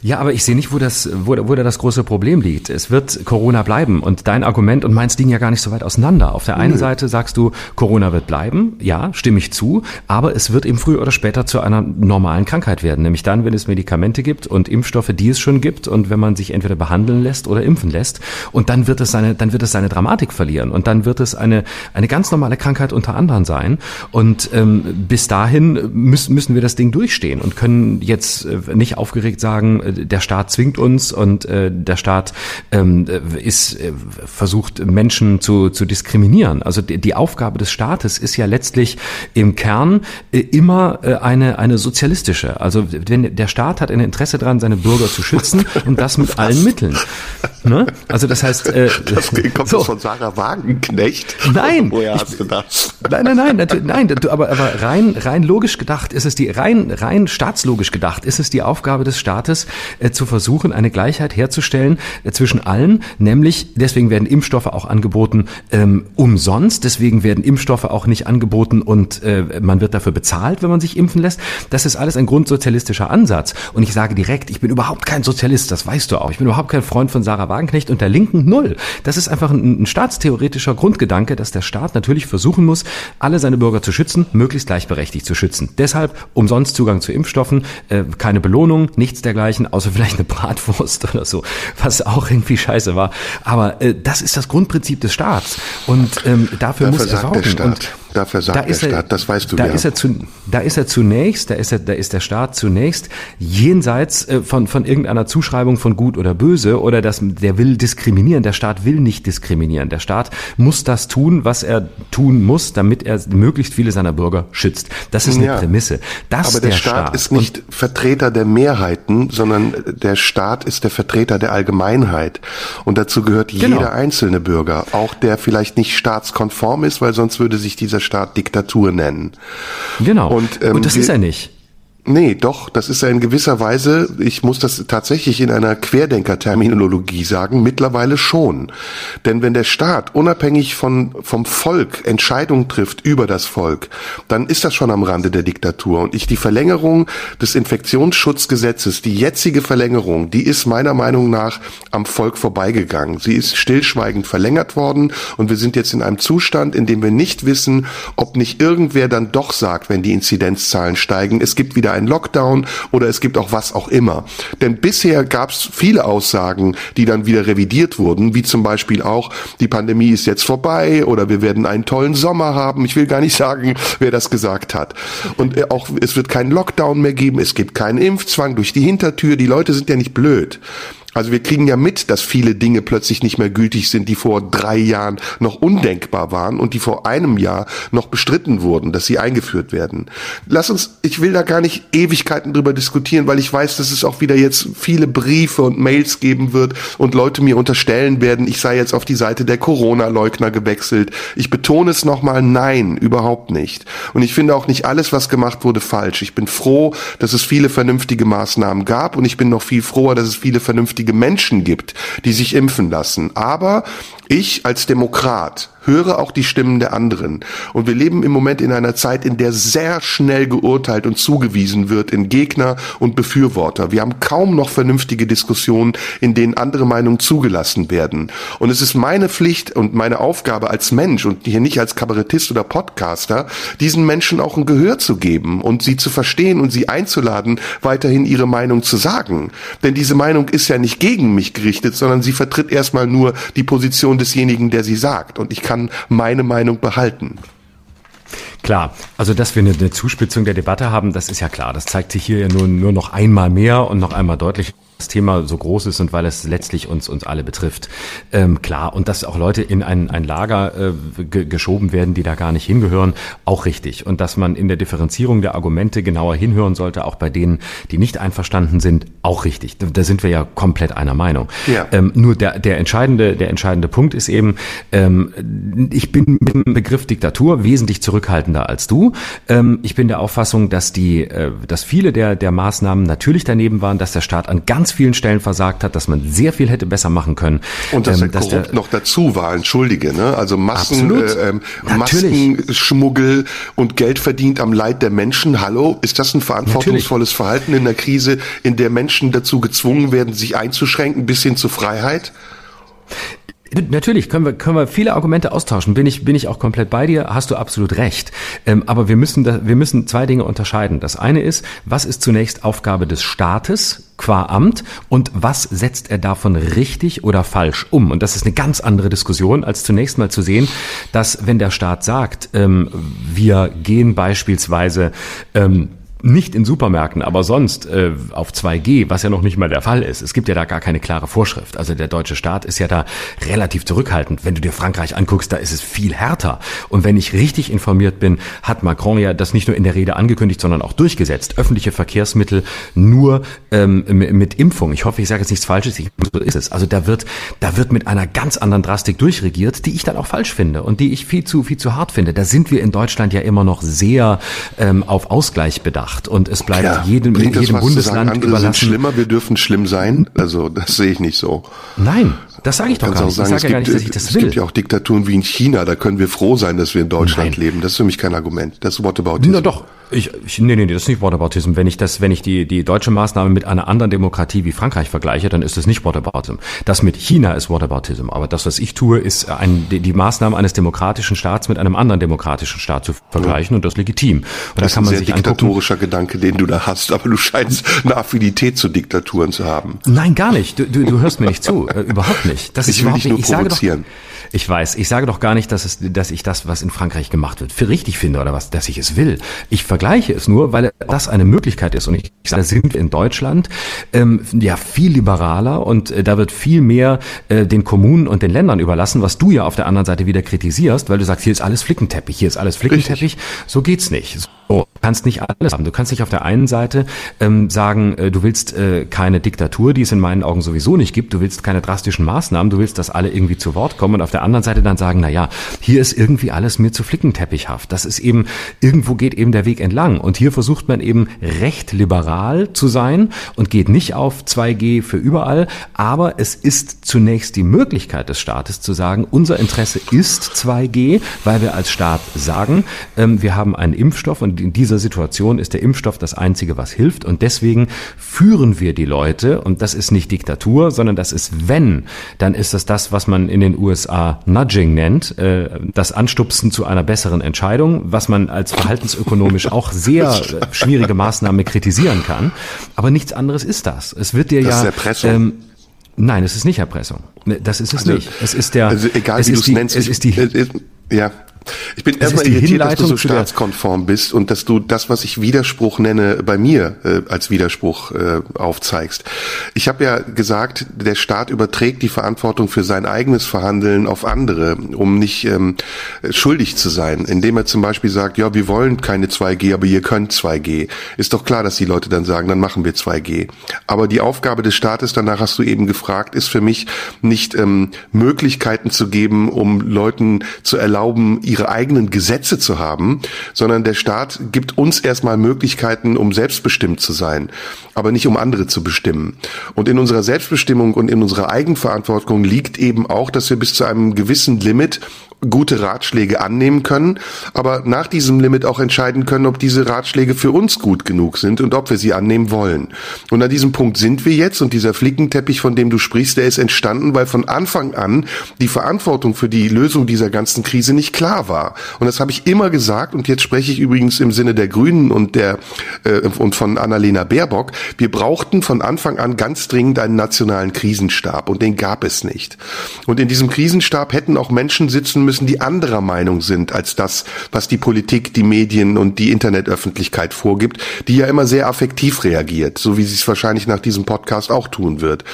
Ja, aber ich sehe nicht, wo das, wo, wo da das große Problem liegt. Es wird Corona bleiben. Und dein Argument und meins liegen ja gar nicht so weit auseinander. Auf der einen Nö. Seite sagst du, Corona wird bleiben, ja, stimme ich zu, aber es wird eben früher oder später zu einer normalen Krankheit werden, nämlich dann, wenn es Medikamente gibt und Impfstoffe, die es schon gibt und wenn man sich entweder behandeln lässt oder impfen lässt. Und dann wird es seine, dann wird es seine Dramatik verlieren. Und dann wird es eine eine ganz normale Krankheit unter anderem sein. Und ähm, bis dahin müssen müssen wir das Ding durchstehen und können jetzt äh, nicht aufgeregt sagen der Staat zwingt uns und äh, der Staat ähm, ist äh, versucht Menschen zu, zu diskriminieren. Also die, die Aufgabe des Staates ist ja letztlich im Kern äh, immer äh, eine eine sozialistische. Also wenn der Staat hat ein Interesse daran, seine Bürger zu schützen und das mit Was? allen Mitteln. Ne? Also das heißt, äh, das kommt so. von Sarah Wagenknecht. Nein, woher ich, hast du das? Nein, nein, nein, natürlich, nein. Aber aber rein rein logisch gedacht ist es die rein rein staatslogisch gedacht ist es die Aufgabe des Staates, äh, zu versuchen, eine Gleichheit herzustellen äh, zwischen allen, nämlich deswegen werden Impfstoffe auch angeboten ähm, umsonst, deswegen werden Impfstoffe auch nicht angeboten und äh, man wird dafür bezahlt, wenn man sich impfen lässt. Das ist alles ein grundsozialistischer Ansatz. Und ich sage direkt, ich bin überhaupt kein Sozialist, das weißt du auch. Ich bin überhaupt kein Freund von Sarah Wagenknecht und der Linken null. Das ist einfach ein, ein staatstheoretischer Grundgedanke, dass der Staat natürlich versuchen muss, alle seine Bürger zu schützen, möglichst gleichberechtigt zu schützen. Deshalb umsonst Zugang zu Impfstoffen, äh, keine Belohnung, nichts dergleichen, außer vielleicht eine Bratwurst oder so, was auch irgendwie scheiße war. Aber äh, das ist das Grundprinzip des Staats und ähm, dafür, dafür muss er sorgen. Und da versagt da der er, Staat, das weißt du da ja. Ist er zu, da ist er zunächst, da ist, er, da ist der Staat zunächst jenseits äh, von, von irgendeiner Zuschreibung von gut oder böse oder dass der will diskriminieren. Der Staat will nicht diskriminieren. Der Staat muss das tun, was er tun muss, damit er möglichst viele seiner Bürger schützt. Das ist eine ja, Prämisse. Das aber der, der Staat, Staat, ist nicht Vertreter der Mehrheiten, sondern der Staat ist der Vertreter der Allgemeinheit. Und dazu gehört genau. jeder einzelne Bürger, auch der vielleicht nicht staatskonform ist, weil sonst würde sich dieser Staat Diktatur nennen. Genau. Und, ähm, Und das ist er nicht. Nee, doch, das ist ja in gewisser Weise, ich muss das tatsächlich in einer Querdenker-Terminologie sagen, mittlerweile schon. Denn wenn der Staat unabhängig von, vom Volk Entscheidungen trifft über das Volk, dann ist das schon am Rande der Diktatur. Und ich die Verlängerung des Infektionsschutzgesetzes, die jetzige Verlängerung, die ist meiner Meinung nach am Volk vorbeigegangen. Sie ist stillschweigend verlängert worden und wir sind jetzt in einem Zustand, in dem wir nicht wissen, ob nicht irgendwer dann doch sagt, wenn die Inzidenzzahlen steigen, es gibt wieder ein Lockdown oder es gibt auch was auch immer. Denn bisher gab es viele Aussagen, die dann wieder revidiert wurden, wie zum Beispiel auch, die Pandemie ist jetzt vorbei oder wir werden einen tollen Sommer haben. Ich will gar nicht sagen, wer das gesagt hat. Und äh, auch es wird keinen Lockdown mehr geben, es gibt keinen Impfzwang durch die Hintertür. Die Leute sind ja nicht blöd. Also wir kriegen ja mit, dass viele Dinge plötzlich nicht mehr gültig sind, die vor drei Jahren noch undenkbar waren und die vor einem Jahr noch bestritten wurden, dass sie eingeführt werden. Lass uns, ich will da gar nicht Ewigkeiten drüber diskutieren, weil ich weiß, dass es auch wieder jetzt viele Briefe und Mails geben wird und Leute mir unterstellen werden, ich sei jetzt auf die Seite der Corona-Leugner gewechselt. Ich betone es nochmal, nein, überhaupt nicht. Und ich finde auch nicht alles, was gemacht wurde, falsch. Ich bin froh, dass es viele vernünftige Maßnahmen gab und ich bin noch viel froher, dass es viele vernünftige vernünftige Menschen gibt, die sich impfen lassen. Aber ich als Demokrat höre auch die Stimmen der anderen. Und wir leben im Moment in einer Zeit, in der sehr schnell geurteilt und zugewiesen wird in Gegner und Befürworter. Wir haben kaum noch vernünftige Diskussionen, in denen andere Meinungen zugelassen werden. Und es ist meine Pflicht und meine Aufgabe als Mensch und hier nicht als Kabarettist oder Podcaster, diesen Menschen auch ein Gehör zu geben und sie zu verstehen und sie einzuladen, weiterhin ihre Meinung zu sagen. Denn diese Meinung ist ja nicht gegen mich gerichtet, sondern sie vertritt erstmal nur die Position desjenigen, der sie sagt. Und ich kann meine Meinung behalten. Klar, also dass wir eine, eine Zuspitzung der Debatte haben, das ist ja klar. Das zeigt sich hier ja nur, nur noch einmal mehr und noch einmal deutlich das Thema so groß ist und weil es letztlich uns uns alle betrifft. Ähm, klar, und dass auch Leute in ein, ein Lager äh, geschoben werden, die da gar nicht hingehören, auch richtig. Und dass man in der Differenzierung der Argumente genauer hinhören sollte, auch bei denen, die nicht einverstanden sind, auch richtig. Da, sind wir ja komplett einer Meinung. Ja. Ähm, nur der, der, entscheidende, der entscheidende Punkt ist eben, ähm, ich bin mit dem Begriff Diktatur wesentlich zurückhaltender als du. Ähm, ich bin der Auffassung, dass die, äh, dass viele der, der Maßnahmen natürlich daneben waren, dass der Staat an ganz ganz vielen Stellen versagt hat, dass man sehr viel hätte besser machen können. Und dass ähm, der Korrupt der, noch dazu war, entschuldige, ne? Also Massen, äh, ähm, Massenschmuggel und Geld verdient am Leid der Menschen. Hallo, ist das ein verantwortungsvolles Natürlich. Verhalten in der Krise, in der Menschen dazu gezwungen werden, sich einzuschränken bis hin zur Freiheit? Natürlich können wir, können wir viele Argumente austauschen. Bin ich, bin ich auch komplett bei dir, hast du absolut recht. Ähm, aber wir müssen, da, wir müssen zwei Dinge unterscheiden. Das eine ist, was ist zunächst Aufgabe des Staates qua Amt und was setzt er davon richtig oder falsch um? Und das ist eine ganz andere Diskussion, als zunächst mal zu sehen, dass wenn der Staat sagt, ähm, wir gehen beispielsweise ähm, nicht in Supermärkten, aber sonst äh, auf 2G, was ja noch nicht mal der Fall ist. Es gibt ja da gar keine klare Vorschrift. Also der deutsche Staat ist ja da relativ zurückhaltend. Wenn du dir Frankreich anguckst, da ist es viel härter. Und wenn ich richtig informiert bin, hat Macron ja das nicht nur in der Rede angekündigt, sondern auch durchgesetzt. Öffentliche Verkehrsmittel nur ähm, mit Impfung. Ich hoffe, ich sage jetzt nichts Falsches. Ich, so ist es. Also da wird, da wird mit einer ganz anderen Drastik durchregiert, die ich dann auch falsch finde und die ich viel zu, viel zu hart finde. Da sind wir in Deutschland ja immer noch sehr ähm, auf Ausgleich bedacht macht und es bleibt ja, jedem, jedem Bundesland sagen, überlassen. Sind schlimmer, wir dürfen schlimm sein. Also das sehe ich nicht so. Nein, das sage ich doch gar nicht. Sagen, ich sage ja gar nicht, dass ich das will. Es gibt ja auch Diktaturen wie in China, da können wir froh sein, dass wir in Deutschland Nein. leben. Das ist für mich kein Argument. Das ist Whataboutism. Na doch. Ich, ich, nee, nee, nee, das ist nicht Whataboutism. Wenn ich das, wenn ich die, die deutsche Maßnahme mit einer anderen Demokratie wie Frankreich vergleiche, dann ist das nicht Whataboutism. Das mit China ist Whataboutism. Aber das, was ich tue, ist ein, die, die Maßnahme eines demokratischen Staats mit einem anderen demokratischen Staat zu vergleichen ja. und das legitim. Und das da kann man ist ein sehr diktatorischer angucken. Gedanke, den du da hast, aber du scheinst eine Affinität zu Diktaturen zu haben. Nein, gar nicht. Du, du, du hörst mir nicht zu. Äh, überhaupt nicht. Das ich ist überhaupt nur ich provozieren. Doch, ich weiß, ich sage doch gar nicht, dass, es, dass ich das, was in Frankreich gemacht wird, für richtig finde oder was, dass ich es will. Ich vergleiche es nur, weil das eine Möglichkeit ist. Und ich sage, da sind wir in Deutschland ähm, ja viel liberaler und äh, da wird viel mehr äh, den Kommunen und den Ländern überlassen, was du ja auf der anderen Seite wieder kritisierst, weil du sagst, hier ist alles Flickenteppich, hier ist alles Flickenteppich. Richtig. So geht's nicht. So, du kannst nicht alles haben. Du kannst nicht auf der einen Seite ähm, sagen, äh, du willst äh, keine Diktatur, die es in meinen Augen sowieso nicht gibt. Du willst keine drastischen Maßnahmen. Du willst, dass alle irgendwie zu Wort kommen. Auf der anderen Seite dann sagen, na ja, hier ist irgendwie alles mir zu flickenteppichhaft. Das ist eben, irgendwo geht eben der Weg entlang. Und hier versucht man eben recht liberal zu sein und geht nicht auf 2G für überall. Aber es ist zunächst die Möglichkeit des Staates zu sagen, unser Interesse ist 2G, weil wir als Staat sagen, ähm, wir haben einen Impfstoff und in dieser Situation ist der Impfstoff das Einzige, was hilft. Und deswegen führen wir die Leute, und das ist nicht Diktatur, sondern das ist wenn, dann ist das das, was man in den USA Nudging nennt, äh, das Anstupsen zu einer besseren Entscheidung, was man als verhaltensökonomisch auch sehr äh, schwierige Maßnahme kritisieren kann. Aber nichts anderes ist das. Es wird dir das ja. Ist Erpressung. Ähm, Nein, es ist nicht Erpressung. Das ist es also, nicht. Es ist der. Also egal wie du es nennst. Es ist die. Ja, ich bin erstmal irritiert, dass du so staatskonform bist und dass du das, was ich Widerspruch nenne, bei mir äh, als Widerspruch äh, aufzeigst. Ich habe ja gesagt, der Staat überträgt die Verantwortung für sein eigenes Verhandeln auf andere, um nicht ähm, schuldig zu sein, indem er zum Beispiel sagt, ja, wir wollen keine 2G, aber ihr könnt 2G. Ist doch klar, dass die Leute dann sagen, dann machen wir 2G. Aber die Aufgabe des Staates, danach hast du eben gefragt, ist für mich nicht ähm, Möglichkeiten zu geben, um Leuten zu erlauben, ihre eigenen Gesetze zu haben, sondern der Staat gibt uns erstmal Möglichkeiten, um selbstbestimmt zu sein, aber nicht um andere zu bestimmen. Und in unserer Selbstbestimmung und in unserer Eigenverantwortung liegt eben auch, dass wir bis zu einem gewissen Limit gute Ratschläge annehmen können, aber nach diesem Limit auch entscheiden können, ob diese Ratschläge für uns gut genug sind und ob wir sie annehmen wollen. Und an diesem Punkt sind wir jetzt und dieser Flickenteppich, von dem du sprichst, der ist entstanden, weil von Anfang an die Verantwortung für die Lösung dieser ganzen Krise nicht klar war, und das habe ich immer gesagt, und jetzt spreche ich übrigens im Sinne der Grünen und der äh, und von Annalena Baerbock, wir brauchten von Anfang an ganz dringend einen nationalen Krisenstab und den gab es nicht. Und in diesem Krisenstab hätten auch Menschen sitzen müssen, die anderer Meinung sind als das, was die Politik, die Medien und die Internetöffentlichkeit vorgibt, die ja immer sehr affektiv reagiert, so wie sie es wahrscheinlich nach diesem Podcast auch tun wird.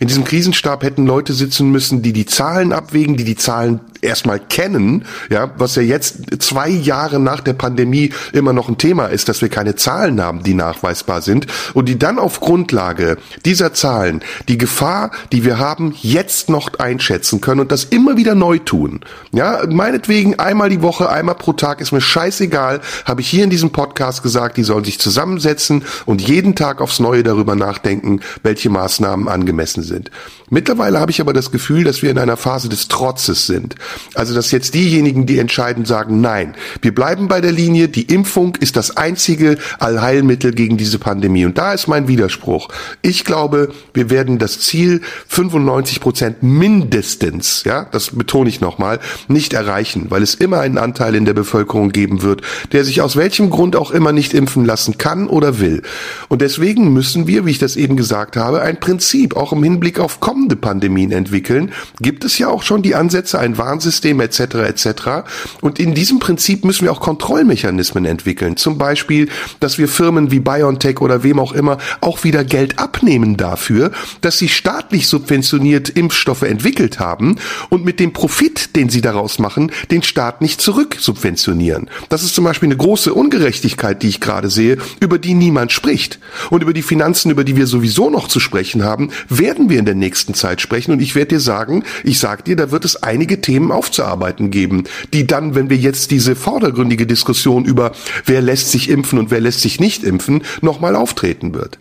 In diesem Krisenstab hätten Leute sitzen müssen, die die Zahlen abwägen, die die Zahlen erstmal kennen, ja, was ja jetzt zwei Jahre nach der Pandemie immer noch ein Thema ist, dass wir keine Zahlen haben, die nachweisbar sind und die dann auf Grundlage dieser Zahlen die Gefahr, die wir haben, jetzt noch einschätzen können und das immer wieder neu tun. Ja, meinetwegen einmal die Woche, einmal pro Tag ist mir scheißegal, habe ich hier in diesem Podcast gesagt, die sollen sich zusammensetzen und jeden Tag aufs Neue darüber nachdenken, welche Maßnahmen angemessen sind. Mittlerweile habe ich aber das Gefühl, dass wir in einer Phase des Trotzes sind. Also dass jetzt diejenigen, die entscheiden, sagen, nein, wir bleiben bei der Linie, die Impfung ist das einzige Allheilmittel gegen diese Pandemie. Und da ist mein Widerspruch. Ich glaube, wir werden das Ziel 95 Prozent mindestens, ja, das betone ich nochmal, nicht erreichen, weil es immer einen Anteil in der Bevölkerung geben wird, der sich aus welchem Grund auch immer nicht impfen lassen kann oder will. Und deswegen müssen wir, wie ich das eben gesagt habe, ein Prinzip auch im Hinblick auf kommende Pandemien entwickeln. Gibt es ja auch schon die Ansätze, ein Warnsystem etc. etc. Und in diesem Prinzip müssen wir auch Kontrollmechanismen entwickeln. Zum Beispiel, dass wir Firmen wie BioNTech oder wem auch immer auch wieder Geld abnehmen dafür, dass sie staatlich subventioniert Impfstoffe entwickelt haben und mit dem Profit, den sie daraus machen, den Staat nicht zurück subventionieren. Das ist zum Beispiel eine große Ungerechtigkeit, die ich gerade sehe, über die niemand spricht. Und über die Finanzen, über die wir sowieso noch zu sprechen haben, werden wir in der nächsten Zeit sprechen. Und ich werde dir sagen, ich sag dir, da wird es einige Themen aufzuarbeiten geben, die dann, wenn wir jetzt diese vordergründige Diskussion über wer lässt sich impfen und wer lässt sich nicht impfen, nochmal auftreten wird.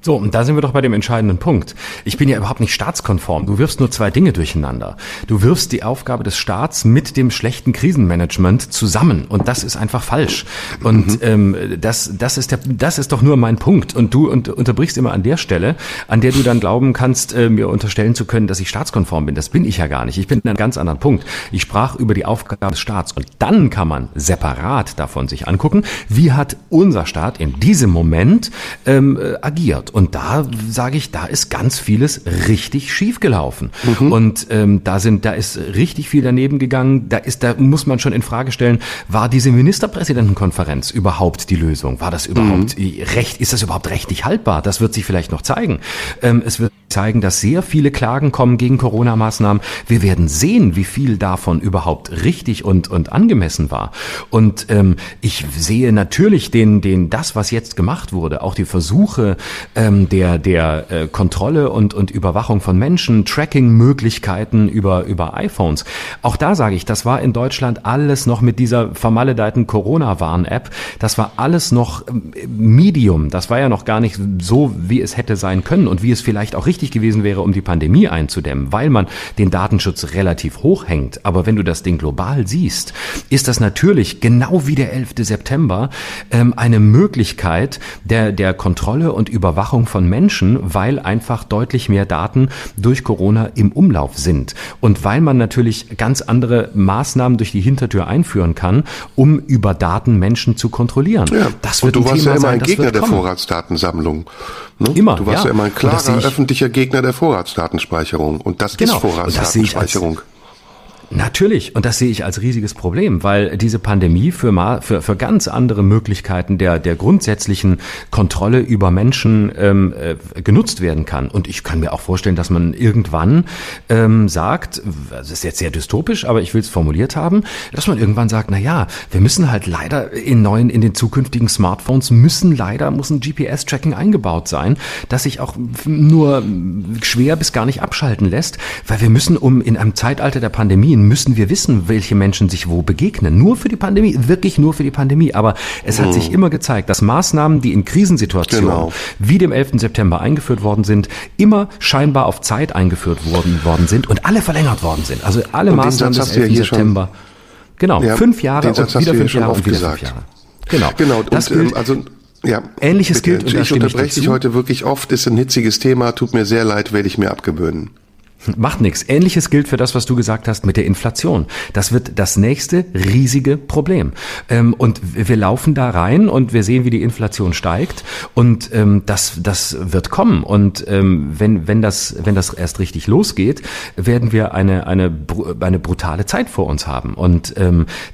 So, und da sind wir doch bei dem entscheidenden Punkt. Ich bin ja überhaupt nicht staatskonform. Du wirfst nur zwei Dinge durcheinander. Du wirfst die Aufgabe des Staats mit dem schlechten Krisenmanagement zusammen. Und das ist einfach falsch. Und mhm. ähm, das, das, ist der, das ist doch nur mein Punkt. Und du und, unterbrichst immer an der Stelle, an der du dann glauben kannst, äh, mir unterstellen zu können, dass ich staatskonform bin. Das bin ich ja gar nicht. Ich bin an einem ganz anderen Punkt. Ich sprach über die Aufgabe des Staats. Und dann kann man separat davon sich angucken, wie hat unser Staat in diesem Moment ähm, äh, Und da sage ich, da ist ganz vieles richtig schief gelaufen. Mhm. Und ähm, da sind, da ist richtig viel daneben gegangen. Da ist, da muss man schon in Frage stellen, war diese Ministerpräsidentenkonferenz überhaupt die Lösung? War das überhaupt mhm. recht? Ist das überhaupt rechtlich haltbar? Das wird sich vielleicht noch zeigen. Ähm, es wird zeigen, dass sehr viele Klagen kommen gegen Corona-Maßnahmen. Wir werden sehen, wie viel davon überhaupt richtig und und angemessen war. Und ähm, ich sehe natürlich den den das, was jetzt gemacht wurde, auch die Versuche ähm, der, der äh, Kontrolle und, und Überwachung von Menschen, Tracking-Möglichkeiten über, über iPhones. Auch da sage ich, das war in Deutschland alles noch mit dieser vermaledeiten Corona-Warn-App, das war alles noch ähm, Medium. Das war ja noch gar nicht so, wie es hätte sein können und wie es vielleicht auch richtig gewesen wäre, um die Pandemie einzudämmen, weil man den Datenschutz relativ hoch hängt. Aber wenn du das Ding global siehst, ist das natürlich genau wie der 11. September ähm, eine Möglichkeit der, der Kontrolle und Überwachung Überwachung von Menschen, weil einfach deutlich mehr Daten durch Corona im Umlauf sind und weil man natürlich ganz andere Maßnahmen durch die Hintertür einführen kann, um über Daten Menschen zu kontrollieren. Ja. Das wird und du warst Thema ja immer ein sein, Gegner der Vorratsdatensammlung. Ne? Immer. Du warst ja, ja immer ein klarer öffentlicher Gegner der Vorratsdatenspeicherung und das genau. ist Vorratsdatenspeicherung. Natürlich, und das sehe ich als riesiges Problem, weil diese Pandemie für, für, für ganz andere Möglichkeiten der, der grundsätzlichen Kontrolle über Menschen ähm, äh, genutzt werden kann. Und ich kann mir auch vorstellen, dass man irgendwann ähm, sagt, das ist jetzt sehr dystopisch, aber ich will es formuliert haben, dass man irgendwann sagt, na ja, wir müssen halt leider in neuen, in den zukünftigen Smartphones müssen leider, muss ein GPS-Tracking eingebaut sein, das sich auch nur schwer bis gar nicht abschalten lässt, weil wir müssen, um in einem Zeitalter der Pandemie Pandemien müssen wir wissen, welche Menschen sich wo begegnen. Nur für die Pandemie, wirklich nur für die Pandemie. Aber es hat mhm. sich immer gezeigt, dass Maßnahmen, die in Krisensituationen genau. wie dem 11. September eingeführt worden sind, immer scheinbar auf Zeit eingeführt worden, worden sind und alle verlängert worden sind. Also alle und Maßnahmen des 11. Ja September. Genau, ja, fünf Jahre und wieder fünf Jahre und wieder fünf Jahre. Genau. Genau. Das und, ähm, also ja, Ähnliches bitte. gilt. Und ich unterbreche dich heute wirklich oft, ist ein hitziges Thema, tut mir sehr leid, werde ich mir abgewöhnen. Macht nichts. Ähnliches gilt für das, was du gesagt hast mit der Inflation. Das wird das nächste riesige Problem. Ähm, und wir laufen da rein und wir sehen, wie die Inflation steigt. Und ähm, das, das wird kommen. Und ähm, wenn, wenn, das, wenn das erst richtig losgeht, werden wir eine, eine, eine brutale Zeit vor uns haben. Und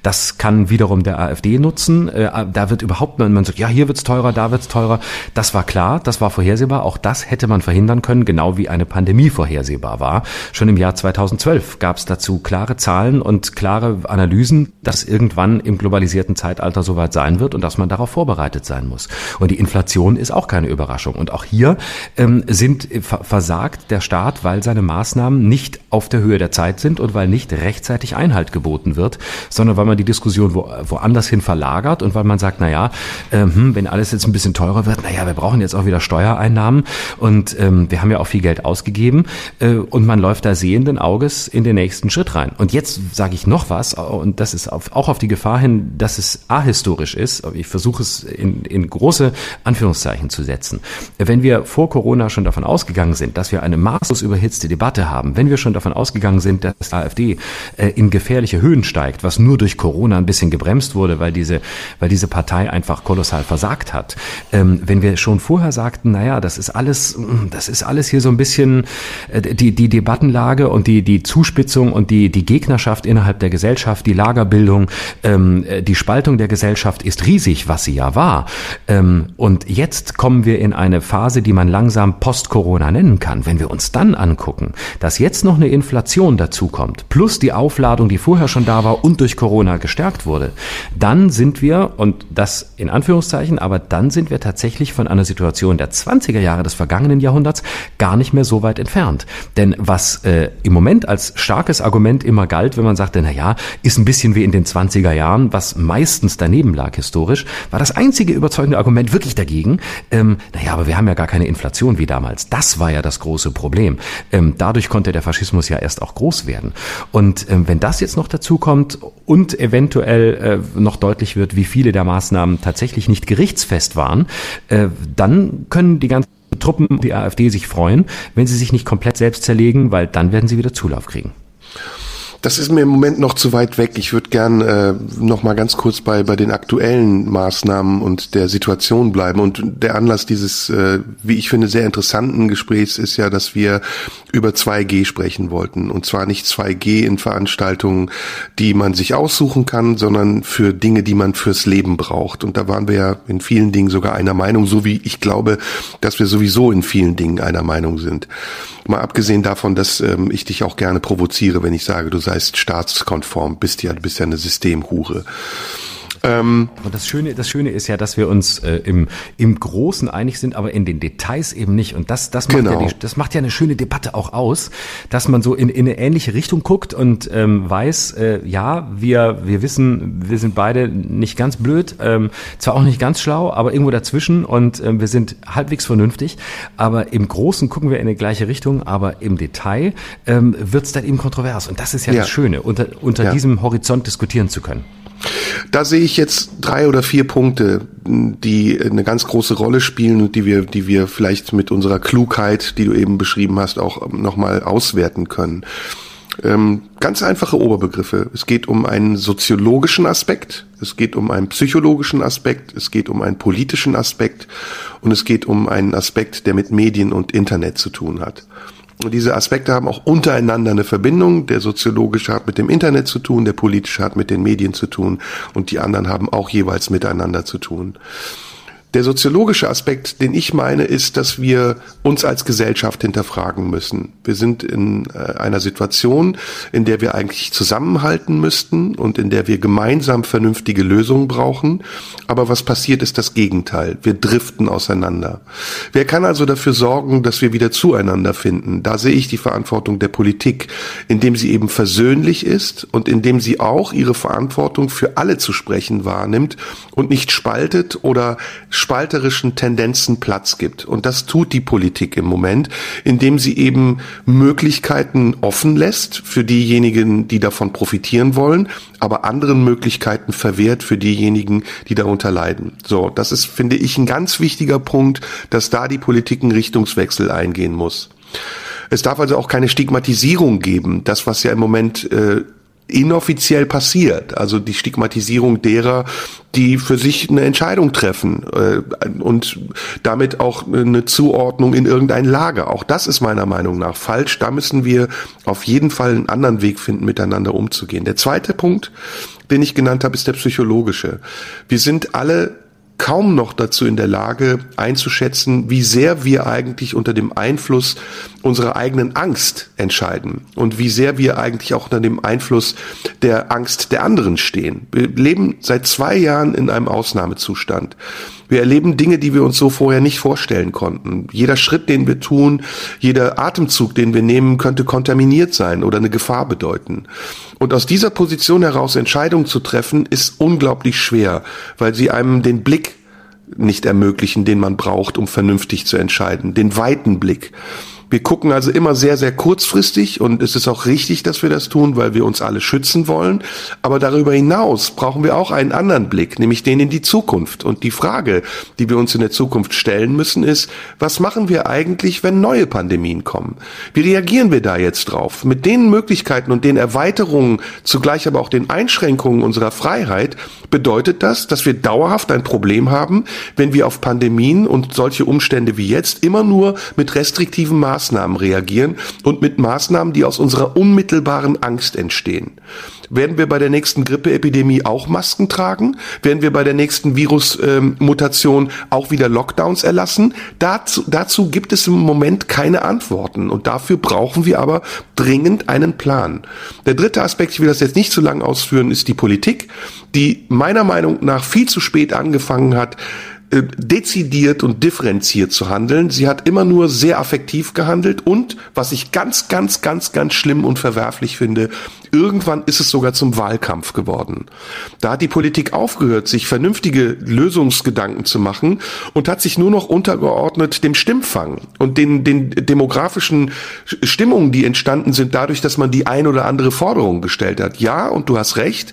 das kann wiederum der AfD nutzen. Äh, da wird überhaupt, man sagt, ja, hier wird's teurer, da wird's teurer. Das war klar, das war vorhersehbar. Auch das hätte man verhindern können, genau wie eine Pandemie vorhersehbar war. Schon im Jahr 2012 gab es dazu klare Zahlen und klare Analysen, dass irgendwann im globalisierten Zeitalter soweit sein wird und dass man darauf vorbereitet sein muss. Und die Inflation ist auch keine Überraschung. Und auch hier ähm, sind versagt der Staat, weil seine Maßnahmen nicht auf der Höhe der Zeit sind und weil nicht rechtzeitig Einhalt geboten wird, sondern weil man die Diskussion wo, woanders hin verlagert und weil man sagt, na ja, ähm, wenn alles jetzt ein bisschen teurer wird, na ja, wir brauchen jetzt auch wieder Steuereinnahmen und ähm, wir haben ja auch viel Geld ausgegeben äh, und man läuft da sehenden Auges in den nächsten Schritt rein. Und jetzt sage ich noch was, und das ist auf, auch auf die Gefahr hin, dass es ahistorisch ist. Ich versuche es in, in große Anführungszeichen zu setzen. Wenn wir vor Corona schon davon ausgegangen sind, dass wir eine maßlos überhitzte Debatte haben, wenn wir schon davon ausgegangen sind, dass die AfD äh, in gefährliche Höhen steigt, was nur durch Corona ein bisschen gebremst wurde, weil diese, weil diese Partei einfach kolossal versagt hat. Ähm, wenn wir schon vorher sagten, naja, das ist alles, das ist alles hier so ein bisschen, äh, die, die Debattenlage und die, die Zuspitzung und die, die Gegnerschaft innerhalb der Gesellschaft, die Lagerbildung, ähm, äh, die Spaltung der Gesellschaft ist riesig, was sie ja war. Ähm, und jetzt kommen wir in eine Phase, die man langsam Post-Corona nennen kann. Wenn wir uns dann angucken, dass jetzt noch eine Inflation dazukommt, plus die Aufladung, die vorher schon da war und durch Corona gestärkt wurde, dann sind wir, und das in Anführungszeichen, aber dann sind wir tatsächlich von einer Situation der 20er Jahre des vergangenen Jahrhunderts gar nicht mehr so weit entfernt. Denn was äh, im Moment als starkes Argument immer galt, wenn man sagte, na ja, ist ein bisschen wie in den 20er Jahren, was meistens daneben lag historisch, war das einzige überzeugende Argument wirklich dagegen, ähm, naja, aber wir haben ja gar keine Inflation wie damals. Das war ja das große Problem. Ähm, dadurch konnte der Faschismus ja erst auch groß werden. Und ähm, wenn das jetzt noch dazu kommt und eventuell äh, noch deutlich wird, wie viele der Maßnahmen tatsächlich nicht gerichtsfest waren, äh, dann können die ganzen Truppen die AfD sich freuen, wenn sie sich nicht komplett selbst zerlegen, weil dann werden sie wieder Zulauf kriegen. Das ist mir im Moment noch zu weit weg. Ich würde gern äh, noch mal ganz kurz bei bei den aktuellen Maßnahmen und der Situation bleiben. Und der Anlass dieses, äh, wie ich finde, sehr interessanten Gesprächs ist ja, dass wir über 2G sprechen wollten. Und zwar nicht 2G in Veranstaltungen, die man sich aussuchen kann, sondern für Dinge, die man fürs Leben braucht. Und da waren wir ja in vielen Dingen sogar einer Meinung, so wie ich glaube, dass wir sowieso in vielen Dingen einer Meinung sind. Mal abgesehen davon, dass ähm, ich dich auch gerne provoziere, wenn ich sage, du seist staatskonform, bist ja, bist ja eine Systemhure. Ähm, aber das Schöne, das Schöne ist ja, dass wir uns äh, im, im Großen einig sind, aber in den Details eben nicht. Und das, das, macht, genau. ja die, das macht ja eine schöne Debatte auch aus, dass man so in, in eine ähnliche Richtung guckt und ähm, weiß, äh, ja, wir, wir wissen, wir sind beide nicht ganz blöd, ähm, zwar auch nicht ganz schlau, aber irgendwo dazwischen und ähm, wir sind halbwegs vernünftig. Aber im Großen gucken wir in die gleiche Richtung, aber im Detail ähm, wird es dann eben kontrovers. Und das ist ja, ja. das Schöne, unter, unter ja. diesem Horizont diskutieren zu können. Da sehe ich jetzt drei oder vier Punkte, die eine ganz große Rolle spielen und die wir, die wir vielleicht mit unserer Klugheit, die du eben beschrieben hast, auch nochmal auswerten können. Ähm, ganz einfache Oberbegriffe. Es geht um einen soziologischen Aspekt, es geht um einen psychologischen Aspekt, es geht um einen politischen Aspekt und es geht um einen Aspekt, der mit Medien und Internet zu tun hat. Diese Aspekte haben auch untereinander eine Verbindung. Der soziologische hat mit dem Internet zu tun, der politische hat mit den Medien zu tun und die anderen haben auch jeweils miteinander zu tun. Der soziologische Aspekt, den ich meine, ist, dass wir uns als Gesellschaft hinterfragen müssen. Wir sind in äh, einer Situation, in der wir eigentlich zusammenhalten müssten und in der wir gemeinsam vernünftige Lösungen brauchen. Aber was passiert, ist das Gegenteil. Wir driften auseinander. Wer kann also dafür sorgen, dass wir wieder zueinander finden? Da sehe ich die Verantwortung der Politik, indem sie eben versöhnlich ist und indem sie auch ihre Verantwortung für alle zu sprechen wahrnimmt und nicht spaltet oder spalterischen Tendenzen Platz gibt. Und das tut die Politik im Moment, indem sie eben Möglichkeiten offen lässt für diejenigen, die davon profitieren wollen, aber anderen Möglichkeiten verwehrt für diejenigen, die darunter leiden. So, das ist, finde ich, ein ganz wichtiger Punkt, dass da die Politik einen Richtungswechsel eingehen muss. Es darf also auch keine Stigmatisierung geben. Das, was ja im Moment äh, inoffiziell passiert. Also die Stigmatisierung derer, die für sich eine Entscheidung treffen äh, und damit auch eine Zuordnung in irgendein Lager. Auch das ist meiner Meinung nach falsch. Da müssen wir auf jeden Fall einen anderen Weg finden, miteinander umzugehen. Der zweite Punkt, den ich genannt habe, ist der psychologische. Wir sind alle kaum noch dazu in der Lage einzuschätzen, wie sehr wir eigentlich unter dem Einfluss unserer eigenen Angst entscheiden und wie sehr wir eigentlich auch unter dem Einfluss der Angst der anderen stehen. Wir leben seit zwei Jahren in einem Ausnahmezustand. Wir erleben Dinge, die wir uns so vorher nicht vorstellen konnten. Jeder Schritt, den wir tun, jeder Atemzug, den wir nehmen, könnte kontaminiert sein oder eine Gefahr bedeuten. Und aus dieser Position heraus Entscheidungen zu treffen, ist unglaublich schwer, weil sie einem den Blick nicht ermöglichen, den man braucht, um vernünftig zu entscheiden, den weiten Blick. Wir gucken also immer sehr, sehr kurzfristig und es ist auch richtig, dass wir das tun, weil wir uns alle schützen wollen. Aber darüber hinaus brauchen wir auch einen anderen Blick, nämlich den in die Zukunft. Und die Frage, die wir uns in der Zukunft stellen müssen, ist, was machen wir eigentlich, wenn neue Pandemien kommen? Wie reagieren wir da jetzt drauf? Mit den Möglichkeiten und den Erweiterungen, zugleich aber auch den Einschränkungen unserer Freiheit, bedeutet das, dass wir dauerhaft ein Problem haben, wenn wir auf Pandemien und solche Umstände wie jetzt immer nur mit restriktiven Maßnahmen Maßnahmen reagieren und mit Maßnahmen, die aus unserer unmittelbaren Angst entstehen. Werden wir bei der nächsten Grippeepidemie auch Masken tragen? Werden wir bei der nächsten Virusmutation ähm, auch wieder Lockdowns erlassen? Dazu, dazu gibt es im Moment keine Antworten und dafür brauchen wir aber dringend einen Plan. Der dritte Aspekt, ich will das jetzt nicht zu lang ausführen, ist die Politik, die meiner Meinung nach viel zu spät angefangen hat, dezidiert und differenziert zu handeln. Sie hat immer nur sehr affektiv gehandelt und, was ich ganz, ganz, ganz, ganz schlimm und verwerflich finde, irgendwann ist es sogar zum Wahlkampf geworden. Da hat die Politik aufgehört, sich vernünftige Lösungsgedanken zu machen und hat sich nur noch untergeordnet dem Stimmfang und den, den demografischen Stimmungen, die entstanden sind dadurch, dass man die ein oder andere Forderung gestellt hat. Ja, und du hast recht,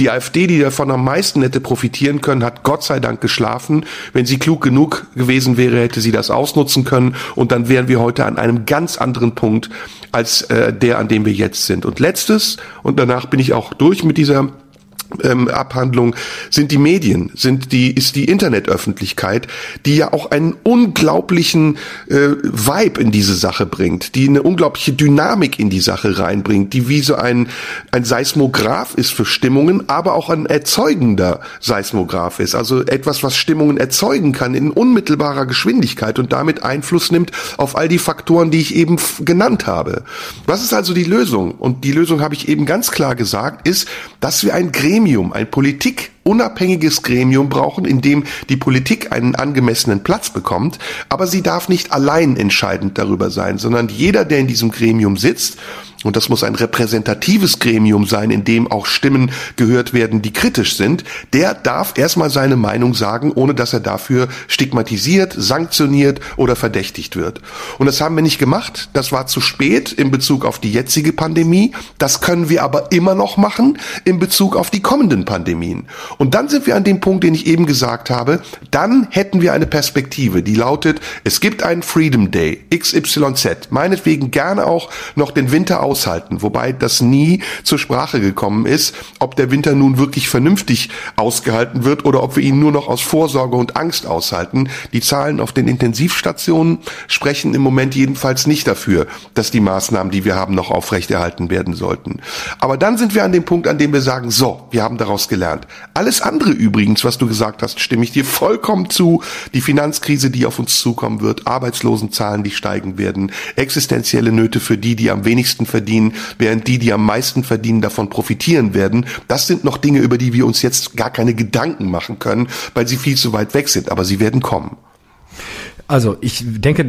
die AfD, die davon am meisten hätte profitieren können, hat Gott sei Dank geschlafen. Wenn sie klug genug gewesen wäre, hätte sie das ausnutzen können und dann wären wir heute an einem ganz anderen Punkt als äh, der, an dem wir jetzt sind. Und letztes, und danach bin ich auch durch mit dieser ähm, Abhandlung sind die Medien, sind die ist die Internetöffentlichkeit, die ja auch einen unglaublichen äh, Vibe in diese Sache bringt, die eine unglaubliche Dynamik in die Sache reinbringt, die wie so ein ein Seismograph ist für Stimmungen, aber auch ein erzeugender Seismograph ist, also etwas, was Stimmungen erzeugen kann in unmittelbarer Geschwindigkeit und damit Einfluss nimmt auf all die Faktoren, die ich eben genannt habe. Was ist also die Lösung? Und die Lösung habe ich eben ganz klar gesagt, ist, dass wir ein Gremium ein politikunabhängiges Gremium brauchen, in dem die Politik einen angemessenen Platz bekommt, aber sie darf nicht allein entscheidend darüber sein, sondern jeder, der in diesem Gremium sitzt, und das muss ein repräsentatives Gremium sein, in dem auch Stimmen gehört werden, die kritisch sind, der darf erstmal seine Meinung sagen, ohne dass er dafür stigmatisiert, sanktioniert oder verdächtigt wird. Und das haben wir nicht gemacht. Das war zu spät in Bezug auf die jetzige Pandemie. Das können wir aber immer noch machen in Bezug auf die kommenden Pandemien. Und dann sind wir an dem Punkt, den ich eben gesagt habe. Dann hätten wir eine Perspektive, die lautet, es gibt einen Freedom Day, XYZ, meinetwegen gerne auch noch den Winter aushalten, wobei das nie zur Sprache gekommen ist, ob der Winter nun wirklich vernünftig ausgehalten wird oder ob wir ihn nur noch aus Vorsorge und Angst aushalten. Die Zahlen auf den Intensivstationen sprechen im Moment jedenfalls nicht dafür, dass die Maßnahmen, die wir haben, noch aufrechterhalten werden sollten. Aber dann sind wir an dem Punkt, an dem wir sagen, so, wir haben daraus gelernt. Alles andere übrigens, was du gesagt hast, stimme ich dir vollkommen zu. Die Finanzkrise, die auf uns zukommen wird, Arbeitslosenzahlen, die steigen werden, existenzielle Nöte für die, die am wenigsten verdienen, verdienen, während die, die am meisten verdienen, davon profitieren werden. Das sind noch Dinge, über die wir uns jetzt gar keine Gedanken machen können, weil sie viel zu weit weg sind, aber sie werden kommen. Also ich denke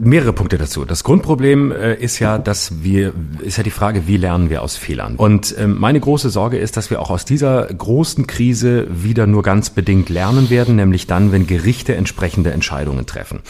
mehrere Punkte dazu. Das Grundproblem äh, ist ja, dass wir ist ja die Frage, wie lernen wir aus Fehlern? Und ähm, meine große Sorge ist, dass wir auch aus dieser großen Krise wieder nur ganz bedingt lernen werden, nämlich dann, wenn Gerichte entsprechende Entscheidungen treffen.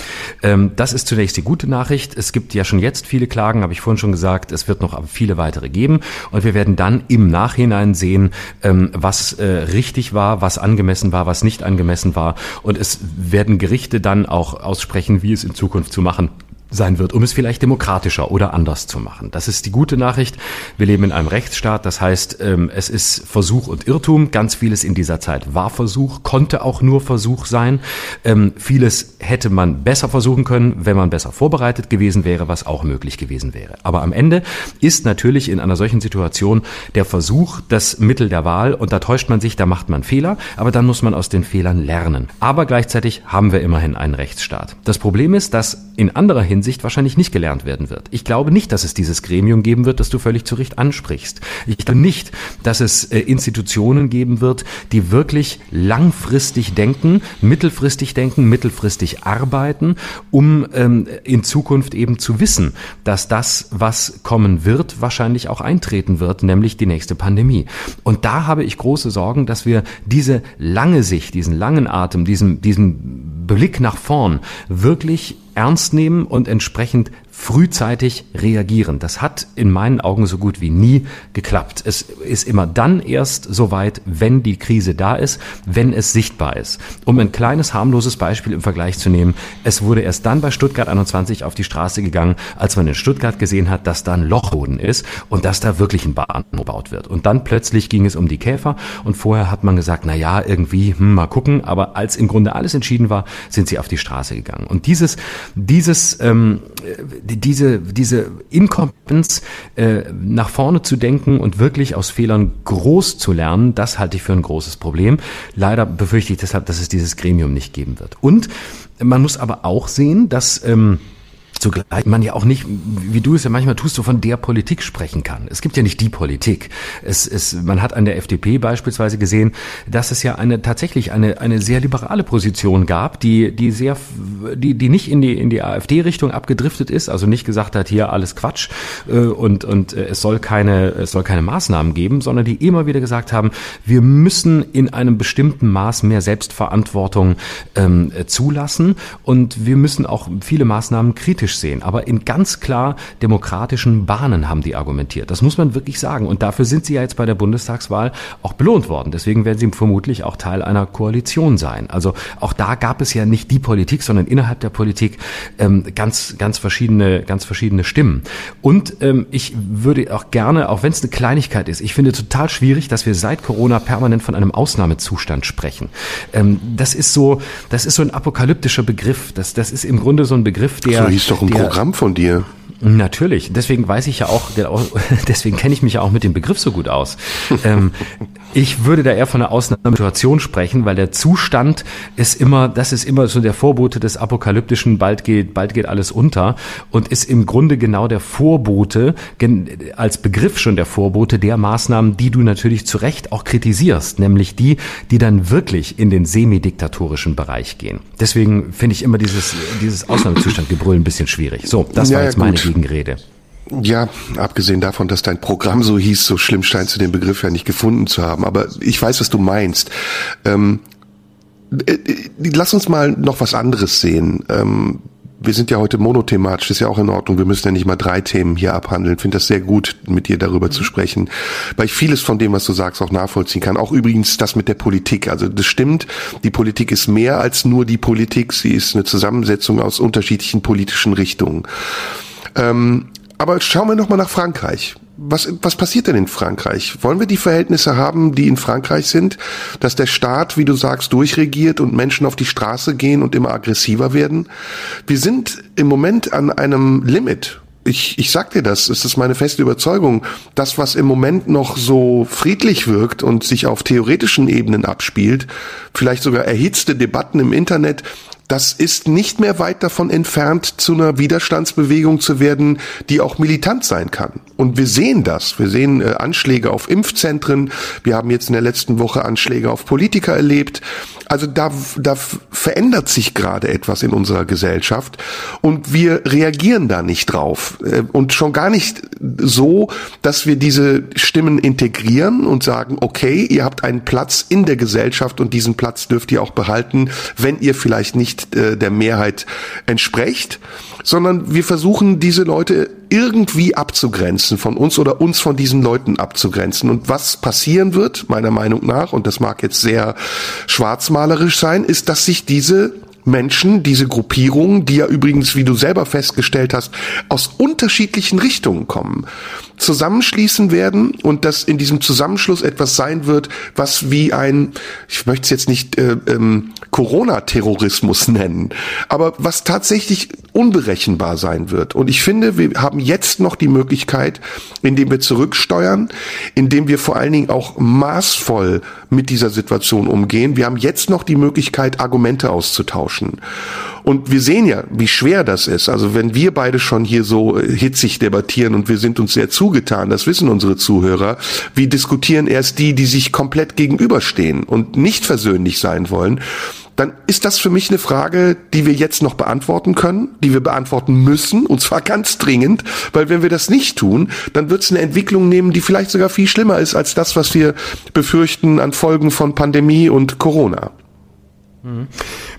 Ähm, das ist zunächst die gute Nachricht. Es gibt ja schon jetzt viele Klagen, habe ich vorhin schon gesagt. Es wird noch viele weitere geben und wir werden dann im Nachhinein sehen, ähm, was äh, richtig war, was angemessen war, was nicht angemessen war und es werden Gerichte dann auch aus aussprechen, wie es in Zukunft zu machen sein wird, um es vielleicht demokratischer oder anders zu machen. Das ist die gute Nachricht. Wir leben in einem Rechtsstaat, das heißt, ähm, es ist Versuch und Irrtum. Ganz vieles in dieser Zeit war Versuch, konnte auch nur Versuch sein. Ähm, vieles hätte man besser versuchen können, wenn man besser vorbereitet gewesen wäre, was auch möglich gewesen wäre. Aber am Ende ist natürlich in einer solchen Situation der Versuch das Mittel der Wahl und da täuscht man sich, da macht man Fehler, aber dann muss man aus den Fehlern lernen. Aber gleichzeitig haben wir immerhin einen Rechtsstaat. Das Problem ist, dass in anderer Hinsicht wahrscheinlich nicht gelernt werden wird. Ich glaube nicht, dass es dieses Gremium geben wird, das du völlig zu Recht ansprichst. Ich glaube nicht, dass es äh, Institutionen geben wird, die wirklich langfristig denken, mittelfristig denken, mittelfristig arbeiten, um ähm, in Zukunft eben zu wissen, dass das, was kommen wird, wahrscheinlich auch eintreten wird, nämlich die nächste Pandemie. Und da habe ich große Sorgen, dass wir diese lange Sicht, diesen langen Atem, diesen, diesen Blick nach vorn wirklich ernst nehmen und entsprechend frühzeitig reagieren. Das hat in meinen Augen so gut wie nie geklappt. Es ist immer dann erst soweit, wenn die Krise da ist, wenn es sichtbar ist. Um ein kleines harmloses Beispiel im Vergleich zu nehmen, es wurde erst dann bei Stuttgart 21 auf die Straße gegangen, als man in Stuttgart gesehen hat, dass da ein Lochboden ist und dass da wirklich ein Bahnhof gebaut wird. Und dann plötzlich ging es um die Käfer und vorher hat man gesagt, na ja, irgendwie, hm, mal gucken, aber als im Grunde alles entschieden war, sind sie auf die Straße gegangen. Und dieses, dieses, ähm, diese, diese Inkompetenz äh, nach vorne zu denken und wirklich aus Fehlern groß zu lernen, das halte ich für ein großes Problem. Leider befürchte ich deshalb, dass es dieses Gremium nicht geben wird. Und man muss aber auch sehen, dass ähm, zugleich man ja auch nicht, wie du es ja manchmal tust, so von der Politik sprechen kann. Es gibt ja nicht die Politik. Es, es, man hat an der FDP beispielsweise gesehen, dass es ja eine tatsächlich eine, eine sehr liberale Position gab, die, die sehr, die, die nicht in die, in die AfD-Richtung abgedriftet ist, also nicht gesagt hat, hier alles Quatsch äh, und, und äh, es soll keine, es soll keine Maßnahmen geben, sondern die immer wieder gesagt haben, wir müssen in einem bestimmten Maß mehr Selbstverantwortung ähm, zulassen und wir müssen auch viele Maßnahmen kritisch kritisch sehen, aber in ganz klar demokratischen Bahnen haben die argumentiert. Das muss man wirklich sagen. Und dafür sind sie ja jetzt bei der Bundestagswahl auch belohnt worden. Deswegen werden sie vermutlich auch Teil einer Koalition sein. Also auch da gab es ja nicht die Politik, sondern innerhalb der Politik ähm, ganz, ganz verschiedene, ganz verschiedene Stimmen. Und ähm, ich würde auch gerne, auch wenn es eine Kleinigkeit ist, ich finde total schwierig, dass wir seit Corona permanent von einem Ausnahmezustand sprechen. Ähm, das ist so, das ist so ein apokalyptischer Begriff. Das, das ist im Grunde so ein Begriff, der. So hieß doch ein der, Programm von dir. Natürlich, deswegen weiß ich ja auch, deswegen kenne ich mich ja auch mit dem Begriff so gut aus. ähm, ich würde da eher von einer Ausnahmesituation sprechen, weil der Zustand ist immer, das ist immer so der Vorbote des apokalyptischen, bald geht, bald geht alles unter und ist im Grunde genau der Vorbote, als Begriff schon der Vorbote der Maßnahmen, die du natürlich zu Recht auch kritisierst, nämlich die, die dann wirklich in den semidiktatorischen Bereich gehen. Deswegen finde ich immer dieses, dieses Ausnahmezustandgebrüll ein bisschen schwierig. So, das ja, war jetzt meine Gegenrede. Ja, abgesehen davon, dass dein Programm so hieß, so schlimm scheinst du den Begriff ja nicht gefunden zu haben. Aber ich weiß, was du meinst. Ähm, äh, äh, lass uns mal noch was anderes sehen. Ähm, wir sind ja heute monothematisch, ist ja auch in Ordnung. Wir müssen ja nicht mal drei Themen hier abhandeln. Finde das sehr gut, mit dir darüber zu sprechen, weil ich vieles von dem, was du sagst, auch nachvollziehen kann. Auch übrigens das mit der Politik. Also das stimmt, die Politik ist mehr als nur die Politik. Sie ist eine Zusammensetzung aus unterschiedlichen politischen Richtungen. Ähm, aber schauen wir noch mal nach Frankreich. Was, was passiert denn in Frankreich? Wollen wir die Verhältnisse haben, die in Frankreich sind, dass der Staat, wie du sagst, durchregiert und Menschen auf die Straße gehen und immer aggressiver werden? Wir sind im Moment an einem Limit. Ich, ich sag dir das, es ist meine feste Überzeugung, das, was im Moment noch so friedlich wirkt und sich auf theoretischen Ebenen abspielt, vielleicht sogar erhitzte Debatten im Internet, das ist nicht mehr weit davon entfernt, zu einer Widerstandsbewegung zu werden, die auch militant sein kann. Und wir sehen das. Wir sehen äh, Anschläge auf Impfzentren. Wir haben jetzt in der letzten Woche Anschläge auf Politiker erlebt. Also da, da verändert sich gerade etwas in unserer Gesellschaft und wir reagieren da nicht drauf. Äh, und schon gar nicht so, dass wir diese Stimmen integrieren und sagen, okay, ihr habt einen Platz in der Gesellschaft und diesen Platz dürft ihr auch behalten, wenn ihr vielleicht nicht äh, der Mehrheit entsprecht, sondern wir versuchen diese Leute irgendwie abzugrenzen von uns oder uns von diesen Leuten abzugrenzen. Und was passieren wird, meiner Meinung nach, und das mag jetzt sehr schwarzmalerisch sein, ist, dass sich diese Menschen, diese Gruppierungen, die ja übrigens, wie du selber festgestellt hast, aus unterschiedlichen Richtungen kommen, zusammenschließen werden und dass in diesem Zusammenschluss etwas sein wird, was wie ein, ich möchte es jetzt nicht äh, ähm, Corona-Terrorismus nennen, aber was tatsächlich unberechenbar sein wird. Und ich finde, wir haben jetzt noch die Möglichkeit, indem wir zurücksteuern, indem wir vor allen Dingen auch maßvoll mit dieser Situation umgehen. Wir haben jetzt noch die Möglichkeit, Argumente auszutauschen. Und wir sehen ja, wie schwer das ist. Also wenn wir beide schon hier so äh, hitzig debattieren und wir sind uns sehr zugetan, das wissen unsere Zuhörer, wie diskutieren erst die, die sich komplett gegenüberstehen und nicht versöhnlich sein wollen dann ist das für mich eine Frage, die wir jetzt noch beantworten können, die wir beantworten müssen, und zwar ganz dringend, weil wenn wir das nicht tun, dann wird es eine Entwicklung nehmen, die vielleicht sogar viel schlimmer ist als das, was wir befürchten an Folgen von Pandemie und Corona.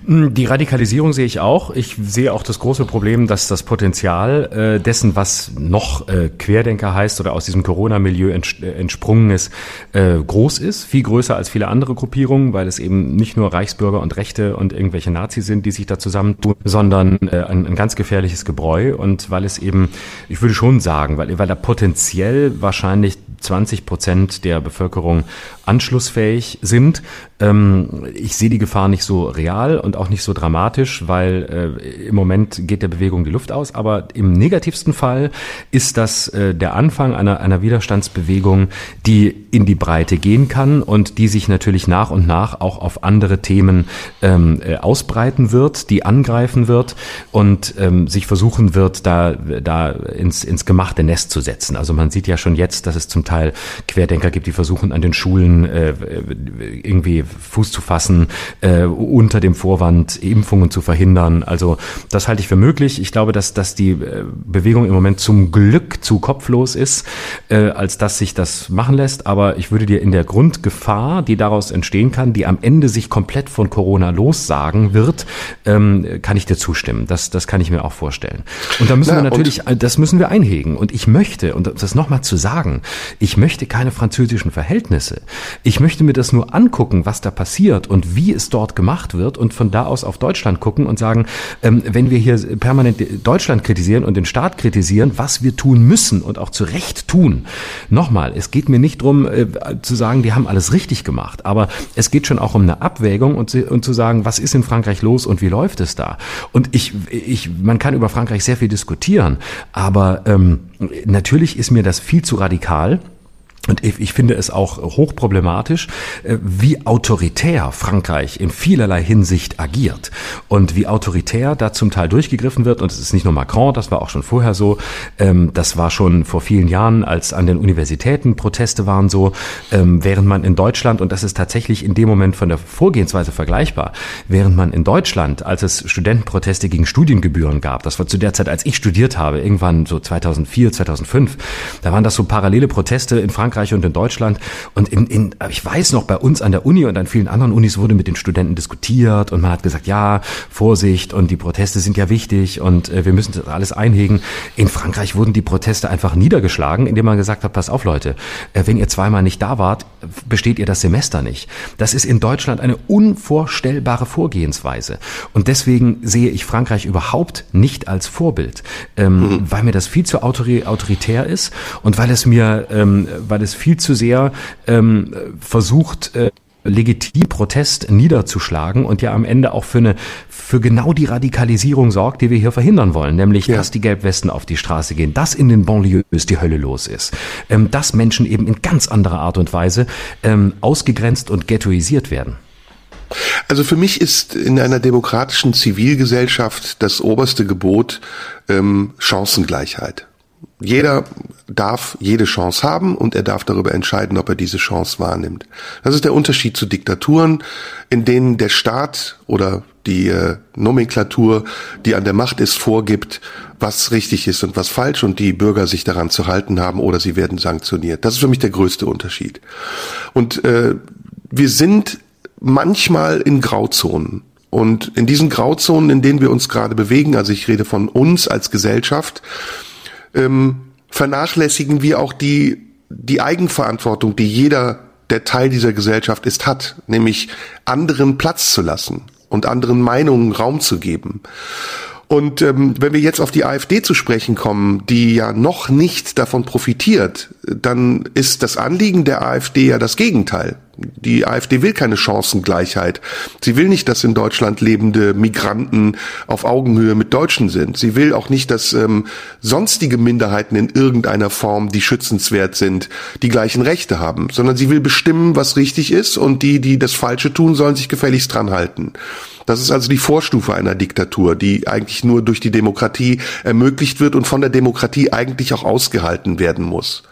Die Radikalisierung sehe ich auch. Ich sehe auch das große Problem, dass das Potenzial äh, dessen, was noch äh, Querdenker heißt oder aus diesem Corona-Milieu äh, entsprungen ist, äh, groß ist. Viel größer als viele andere Gruppierungen, weil es eben nicht nur Reichsbürger und Rechte und irgendwelche Nazis sind, die sich da zusammentun, sondern äh, ein, ein ganz gefährliches Gebräu. Und weil es eben, ich würde schon sagen, weil, weil da potenziell wahrscheinlich 20 Prozent der Bevölkerung anschlussfähig sind. Ähm, ich sehe die Gefahr nicht so real und auch nicht so dramatisch, weil äh, im Moment geht der Bewegung die Luft aus. Aber im negativsten Fall ist das äh, der Anfang einer, einer Widerstandsbewegung, die in die Breite gehen kann und die sich natürlich nach und nach auch auf andere Themen ähm, äh, ausbreiten wird, die angreifen wird und ähm, sich versuchen wird, da, da ins, ins gemachte Nest zu setzen. Also man sieht ja schon jetzt, dass es zum Teil Querdenker gibt, die versuchen an den Schulen äh, irgendwie Fuß zu fassen, äh, unter dem Vorwand, Impfungen zu verhindern. Also das halte ich für möglich. Ich glaube, dass, dass die äh, Bewegung im Moment zum Glück zu kopflos ist, äh, als dass sich das machen lässt. Aber ich würde dir in der Grundgefahr, die daraus entstehen kann, die am Ende sich komplett von Corona lossagen wird, ähm, kann ich dir zustimmen. Das, das kann ich mir auch vorstellen. Und da müssen Na, wir natürlich, das müssen wir einhegen. Und ich möchte, und das nochmal zu sagen, ich möchte keine französischen Verhältnisse. Ich möchte mir das nur angucken, was da passiert und wie es dort gemacht wird und von da aus auf Deutschland gucken und sagen, ähm, wenn wir hier permanent Deutschland kritisieren und den Staat kritisieren, was wir tun müssen und auch zu Recht tun. Nochmal, es geht mir nicht darum äh, zu sagen, die haben alles richtig gemacht, aber es geht schon auch um eine Abwägung und, und zu sagen, was ist in Frankreich los und wie läuft es da? Und ich, ich, man kann über Frankreich sehr viel diskutieren, aber ähm, natürlich ist mir das viel zu radikal. Und ich finde es auch hochproblematisch, äh, wie autoritär Frankreich in vielerlei Hinsicht agiert und wie autoritär da zum Teil durchgegriffen wird. Und es ist nicht nur Macron, das war auch schon vorher so. Ähm, das war schon vor vielen Jahren, als an den Universitäten Proteste waren so, ähm, während man in Deutschland, und das ist tatsächlich in dem Moment von der Vorgehensweise vergleichbar, während man in Deutschland, als es Studentenproteste gegen Studiengebühren gab, das war zu der Zeit, als ich studiert habe, irgendwann so 2004, 2005, da waren das so parallele Proteste in Frankreich Frankreich und in Deutschland. Und in, in, ich weiß noch, bei uns an der Uni und an vielen anderen Unis wurde mit den Studenten diskutiert und man hat gesagt, ja, Vorsicht und die Proteste sind ja wichtig und äh, wir müssen das alles einhegen. In Frankreich wurden die Proteste einfach niedergeschlagen, indem man gesagt hat, pass auf Leute, äh, wenn ihr zweimal nicht da wart, besteht ihr das Semester nicht. Das ist in Deutschland eine unvorstellbare Vorgehensweise. Und deswegen sehe ich Frankreich überhaupt nicht als Vorbild, ähm, mhm. weil mir das viel zu autoritär ist und weil es mir, ähm, weil es viel zu sehr ähm, versucht, äh, legitim Protest niederzuschlagen und ja am Ende auch für eine für genau die Radikalisierung sorgt, die wir hier verhindern wollen, nämlich ja. dass die Gelbwesten auf die Straße gehen, dass in den Banlieues die Hölle los ist, ähm, dass Menschen eben in ganz anderer Art und Weise ähm, ausgegrenzt und ghettoisiert werden. Also für mich ist in einer demokratischen Zivilgesellschaft das oberste Gebot ähm, Chancengleichheit. Jeder darf jede Chance haben und er darf darüber entscheiden, ob er diese Chance wahrnimmt. Das ist der Unterschied zu Diktaturen, in denen der Staat oder die äh, Nomenklatur, die an der Macht ist, vorgibt, was richtig ist und was falsch und die Bürger sich daran zu halten haben oder sie werden sanktioniert. Das ist für mich der größte Unterschied. Und äh, wir sind manchmal in Grauzonen. Und in diesen Grauzonen, in denen wir uns gerade bewegen, also ich rede von uns als Gesellschaft, ähm, vernachlässigen wir auch die, die Eigenverantwortung, die jeder, der Teil dieser Gesellschaft ist, hat, nämlich anderen Platz zu lassen. und anderen Meinungen Raum zu geben. Und ähm, wenn wir jetzt auf die AfD zu sprechen kommen, die ja noch nicht davon profitiert, dann ist das Anliegen der AfD ja das Gegenteil. Die AfD will keine Chancengleichheit. Sie will nicht, dass in Deutschland lebende Migranten auf Augenhöhe mit Deutschen sind. Sie will auch nicht, dass ähm, sonstige Minderheiten in irgendeiner Form, die schützenswert sind, die gleichen Rechte haben, sondern sie will bestimmen, was richtig ist und die, die das Falsche tun, sollen sich gefälligst dran halten. Das ist also die Vorstufe einer Diktatur, die eigentlich nur durch die Demokratie ermöglicht wird und von der Demokratie eigentlich auch ausgehalten werden muss.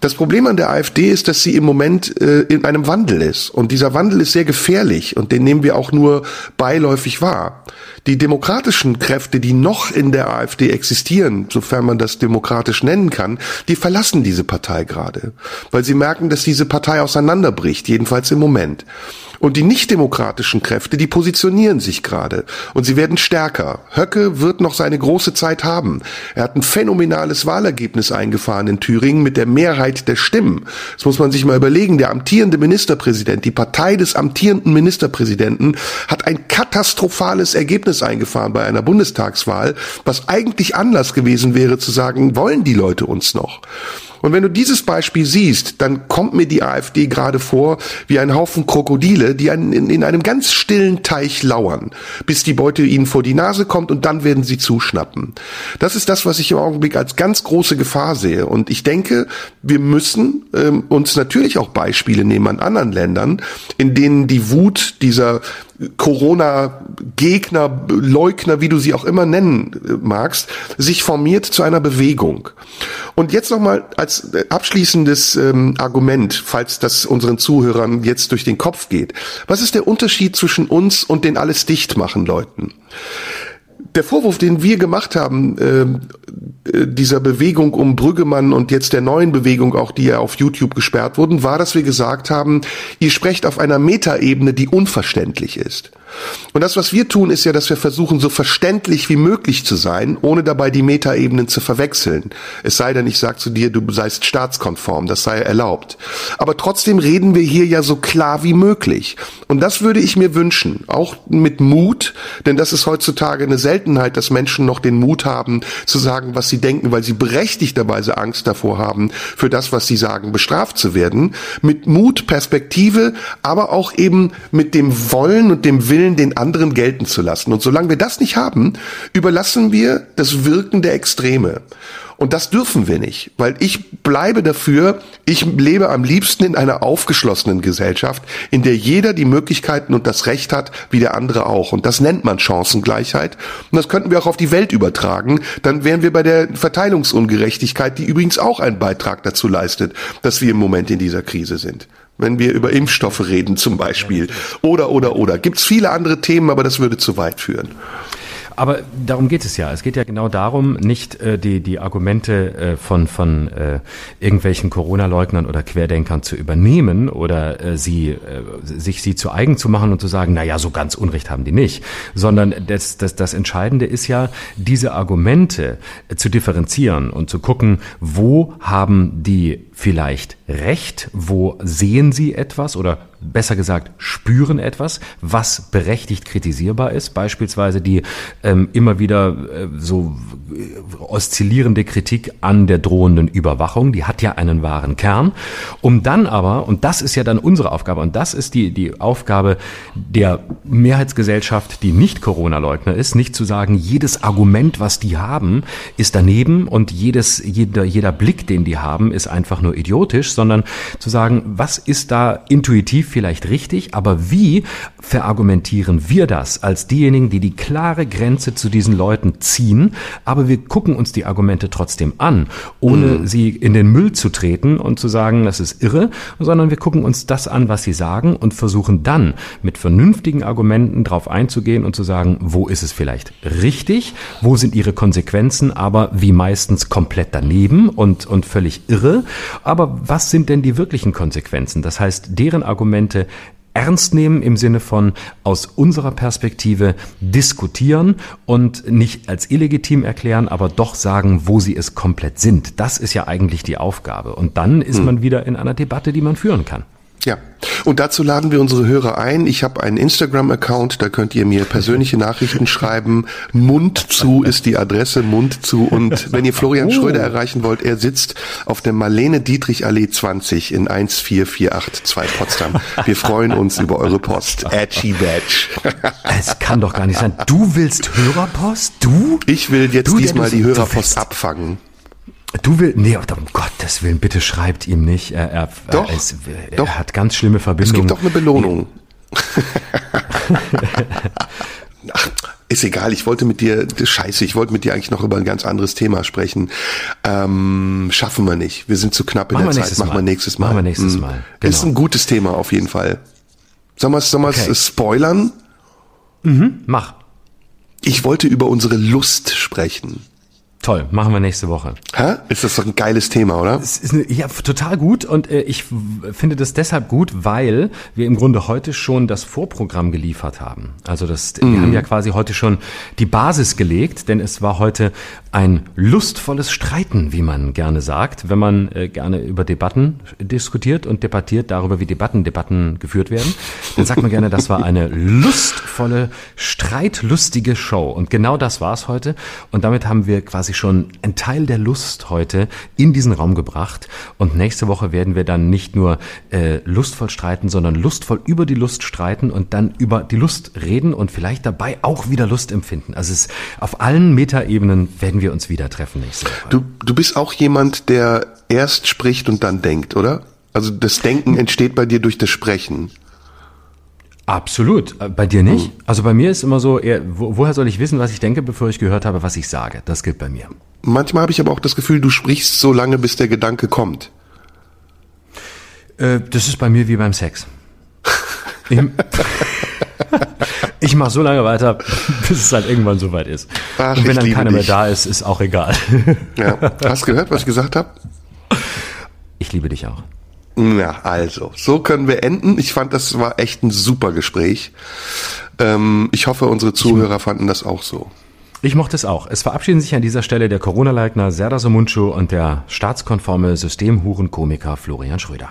Das Problem an der AfD ist, dass sie im Moment äh, in einem Wandel ist. Und dieser Wandel ist sehr gefährlich und den nehmen wir auch nur beiläufig wahr. Die demokratischen Kräfte, die noch in der AfD existieren, sofern man das demokratisch nennen kann, die verlassen diese Partei gerade, weil sie merken, dass diese Partei auseinanderbricht, jedenfalls im Moment. Und die nichtdemokratischen Kräfte, die positionieren sich gerade und sie werden stärker. Höcke wird noch seine große Zeit haben. Er hat ein phänomenales Wahlergebnis eingefahren in Thüringen mit der Mehrheit der Stimmen. Das muss man sich mal überlegen. Der amtierende Ministerpräsident, die Partei des amtierenden Ministerpräsidenten hat ein katastrophales Ergebnis eingefahren bei einer Bundestagswahl, was eigentlich Anlass gewesen wäre zu sagen, wollen die Leute uns noch? Und wenn du dieses Beispiel siehst, dann kommt mir die AfD gerade vor wie ein Haufen Krokodile, die in, in einem ganz stillen Teich lauern, bis die Beute ihnen vor die Nase kommt und dann werden sie zuschnappen. Das ist das, was ich im Augenblick als ganz große Gefahr sehe. Und ich denke, wir müssen ähm, uns natürlich auch Beispiele nehmen an anderen Ländern, in denen die Wut dieser Corona-Gegner, Leugner, wie du sie auch immer nennen äh, magst, sich formiert zu einer Bewegung. Und jetzt nochmal als abschließendes ähm, Argument, falls das unseren Zuhörern jetzt durch den Kopf geht. Was ist der Unterschied zwischen uns und den alles dicht machen Leuten? Der Vorwurf, den wir gemacht haben, ähm, äh, dieser Bewegung um Brüggemann und jetzt der neuen Bewegung, auch die ja auf YouTube gesperrt wurden, war, dass wir gesagt haben, ihr sprecht auf einer Metaebene, die unverständlich ist. Und das, was wir tun, ist ja, dass wir versuchen, so verständlich wie möglich zu sein, ohne dabei die Metaebenen zu verwechseln. Es sei denn, ich sage zu dir, du seist staatskonform, das sei erlaubt. Aber trotzdem reden wir hier ja so klar wie möglich. Und das würde ich mir wünschen, auch mit Mut, denn das ist heutzutage eine Seltenheit, dass Menschen noch den Mut haben, zu sagen, was sie denken, weil sie berechtigterweise Angst davor haben, für das, was sie sagen, bestraft zu werden. Mit Mut, Perspektive, aber auch eben mit dem Wollen und dem Willen, Willen den anderen gelten zu lassen. Und solange wir das nicht haben, überlassen wir das Wirken der Extreme. Und das dürfen wir nicht, weil ich bleibe dafür, ich lebe am liebsten in einer aufgeschlossenen Gesellschaft, in der jeder die Möglichkeiten und das Recht hat, wie der andere auch. Und das nennt man Chancengleichheit. Und das könnten wir auch auf die Welt übertragen. Dann wären wir bei der Verteilungsungerechtigkeit, die übrigens auch einen Beitrag dazu leistet, dass wir im Moment in dieser Krise sind wenn wir über Impfstoffe reden zum Beispiel. Oder, oder, oder. Gibt es viele andere Themen, aber das würde zu weit führen. Aber darum geht es ja. Es geht ja genau darum, nicht äh, die, die Argumente äh, von, von äh, irgendwelchen Corona-Leugnern oder Querdenkern zu übernehmen oder äh, sie, äh, sich sie zu eigen zu machen und zu sagen, na ja, so ganz Unrecht haben die nicht. Sondern das, das, das Entscheidende ist ja, diese Argumente äh, zu differenzieren und zu gucken, wo haben die vielleicht recht, wo sehen sie etwas oder besser gesagt, spüren etwas, was berechtigt kritisierbar ist. Beispielsweise die ähm, immer wieder äh, so äh, oszillierende Kritik an der drohenden Überwachung. Die hat ja einen wahren Kern. Um dann aber, und das ist ja dann unsere Aufgabe, und das ist die, die Aufgabe der Mehrheitsgesellschaft, die nicht Corona-Leugner ist, nicht zu sagen, jedes Argument, was die haben, ist daneben und jedes, jeder, jeder Blick, den die haben, ist einfach nur idiotisch, sondern zu sagen, was ist da intuitiv vielleicht richtig, aber wie verargumentieren wir das als diejenigen, die die klare Grenze zu diesen Leuten ziehen, aber wir gucken uns die Argumente trotzdem an, ohne mhm. sie in den Müll zu treten und zu sagen, das ist irre, sondern wir gucken uns das an, was sie sagen und versuchen dann mit vernünftigen Argumenten darauf einzugehen und zu sagen, wo ist es vielleicht richtig, wo sind ihre Konsequenzen, aber wie meistens komplett daneben und, und völlig irre. Aber was sind denn die wirklichen Konsequenzen? Das heißt, deren Argumente Argumente ernst nehmen im Sinne von aus unserer Perspektive diskutieren und nicht als illegitim erklären, aber doch sagen, wo sie es komplett sind. Das ist ja eigentlich die Aufgabe. Und dann ist hm. man wieder in einer Debatte, die man führen kann. Ja, und dazu laden wir unsere Hörer ein. Ich habe einen Instagram-Account, da könnt ihr mir persönliche Nachrichten schreiben. Mund zu ist die Adresse, Mund zu. Und wenn ihr Florian Oh. Schröder erreichen wollt, er sitzt auf der Marlene Dietrich Allee 20 in 14482 Potsdam. Wir freuen uns über eure Post. Atchi Badge. Es kann doch gar nicht sein. Du willst Hörerpost? Du? Ich will jetzt Du, diesmal die Hörerpost abfangen. Du willst, nee, um Gottes Willen, bitte schreibt ihm nicht. Er, er, Doch, er, ist, er doch. hat ganz schlimme Es Verbindungen. gibt doch eine Belohnung. Ach, ist egal, ich wollte mit dir, scheiße, ich wollte mit dir eigentlich noch über ein ganz anderes Thema sprechen. Ähm, schaffen wir nicht. Wir sind zu knapp in Machen der Zeit. Machen wir Mal. nächstes Mal. Machen wir nächstes Hm. Mal, Ist genau. ein gutes Thema auf jeden Fall. Sollen wir es wir's Okay. spoilern? Mach. Ich wollte über unsere Lust sprechen. Toll, machen wir nächste Woche. Hä? Ist das doch ein geiles Thema, oder? Eine, ja, total gut und äh, ich finde das deshalb gut, weil wir im Grunde heute schon das Vorprogramm geliefert haben. Also das, wir haben ja quasi heute schon die Basis gelegt, denn es war heute ein lustvolles Streiten, wie man gerne sagt, wenn man äh, gerne über Debatten diskutiert und debattiert darüber, wie Debatten, Debatten geführt werden. Dann sagt man gerne, das war eine lustvolle, streitlustige Show und genau das war es heute und damit haben wir quasi schon einen Teil der Lust heute in diesen Raum gebracht. Und nächste Woche werden wir dann nicht nur äh, lustvoll streiten, sondern lustvoll über die Lust streiten und dann über die Lust reden und vielleicht dabei auch wieder Lust empfinden. Also es auf allen Metaebenen werden wir uns wieder treffen nächste Woche. Du, du bist auch jemand, der erst spricht und dann denkt, oder? Also das Denken entsteht bei dir durch das Sprechen. Absolut. Äh, Bei dir nicht? Also bei mir ist immer so, eher, wo, woher soll ich wissen, was ich denke, bevor ich gehört habe, was ich sage? Das gilt bei mir. Manchmal habe ich aber auch das Gefühl, du sprichst so lange, bis der Gedanke kommt. Äh, das ist bei mir wie beim Sex. Ich, ich mache so lange weiter, bis es halt irgendwann soweit ist. Ach, Und wenn dann keiner mehr da ist, ist auch egal. Ja. Hast du gehört, was ich gesagt habe? Ich liebe dich auch. Ja, also, so können wir enden. Ich fand, das war echt ein super Gespräch. Ähm, ich hoffe, unsere Zuhörer fanden das auch so. Ich mochte es auch. Es verabschieden sich an dieser Stelle der Corona-Leugner Serdar Somuncu und der staatskonforme Systemhurenkomiker Florian Schröder.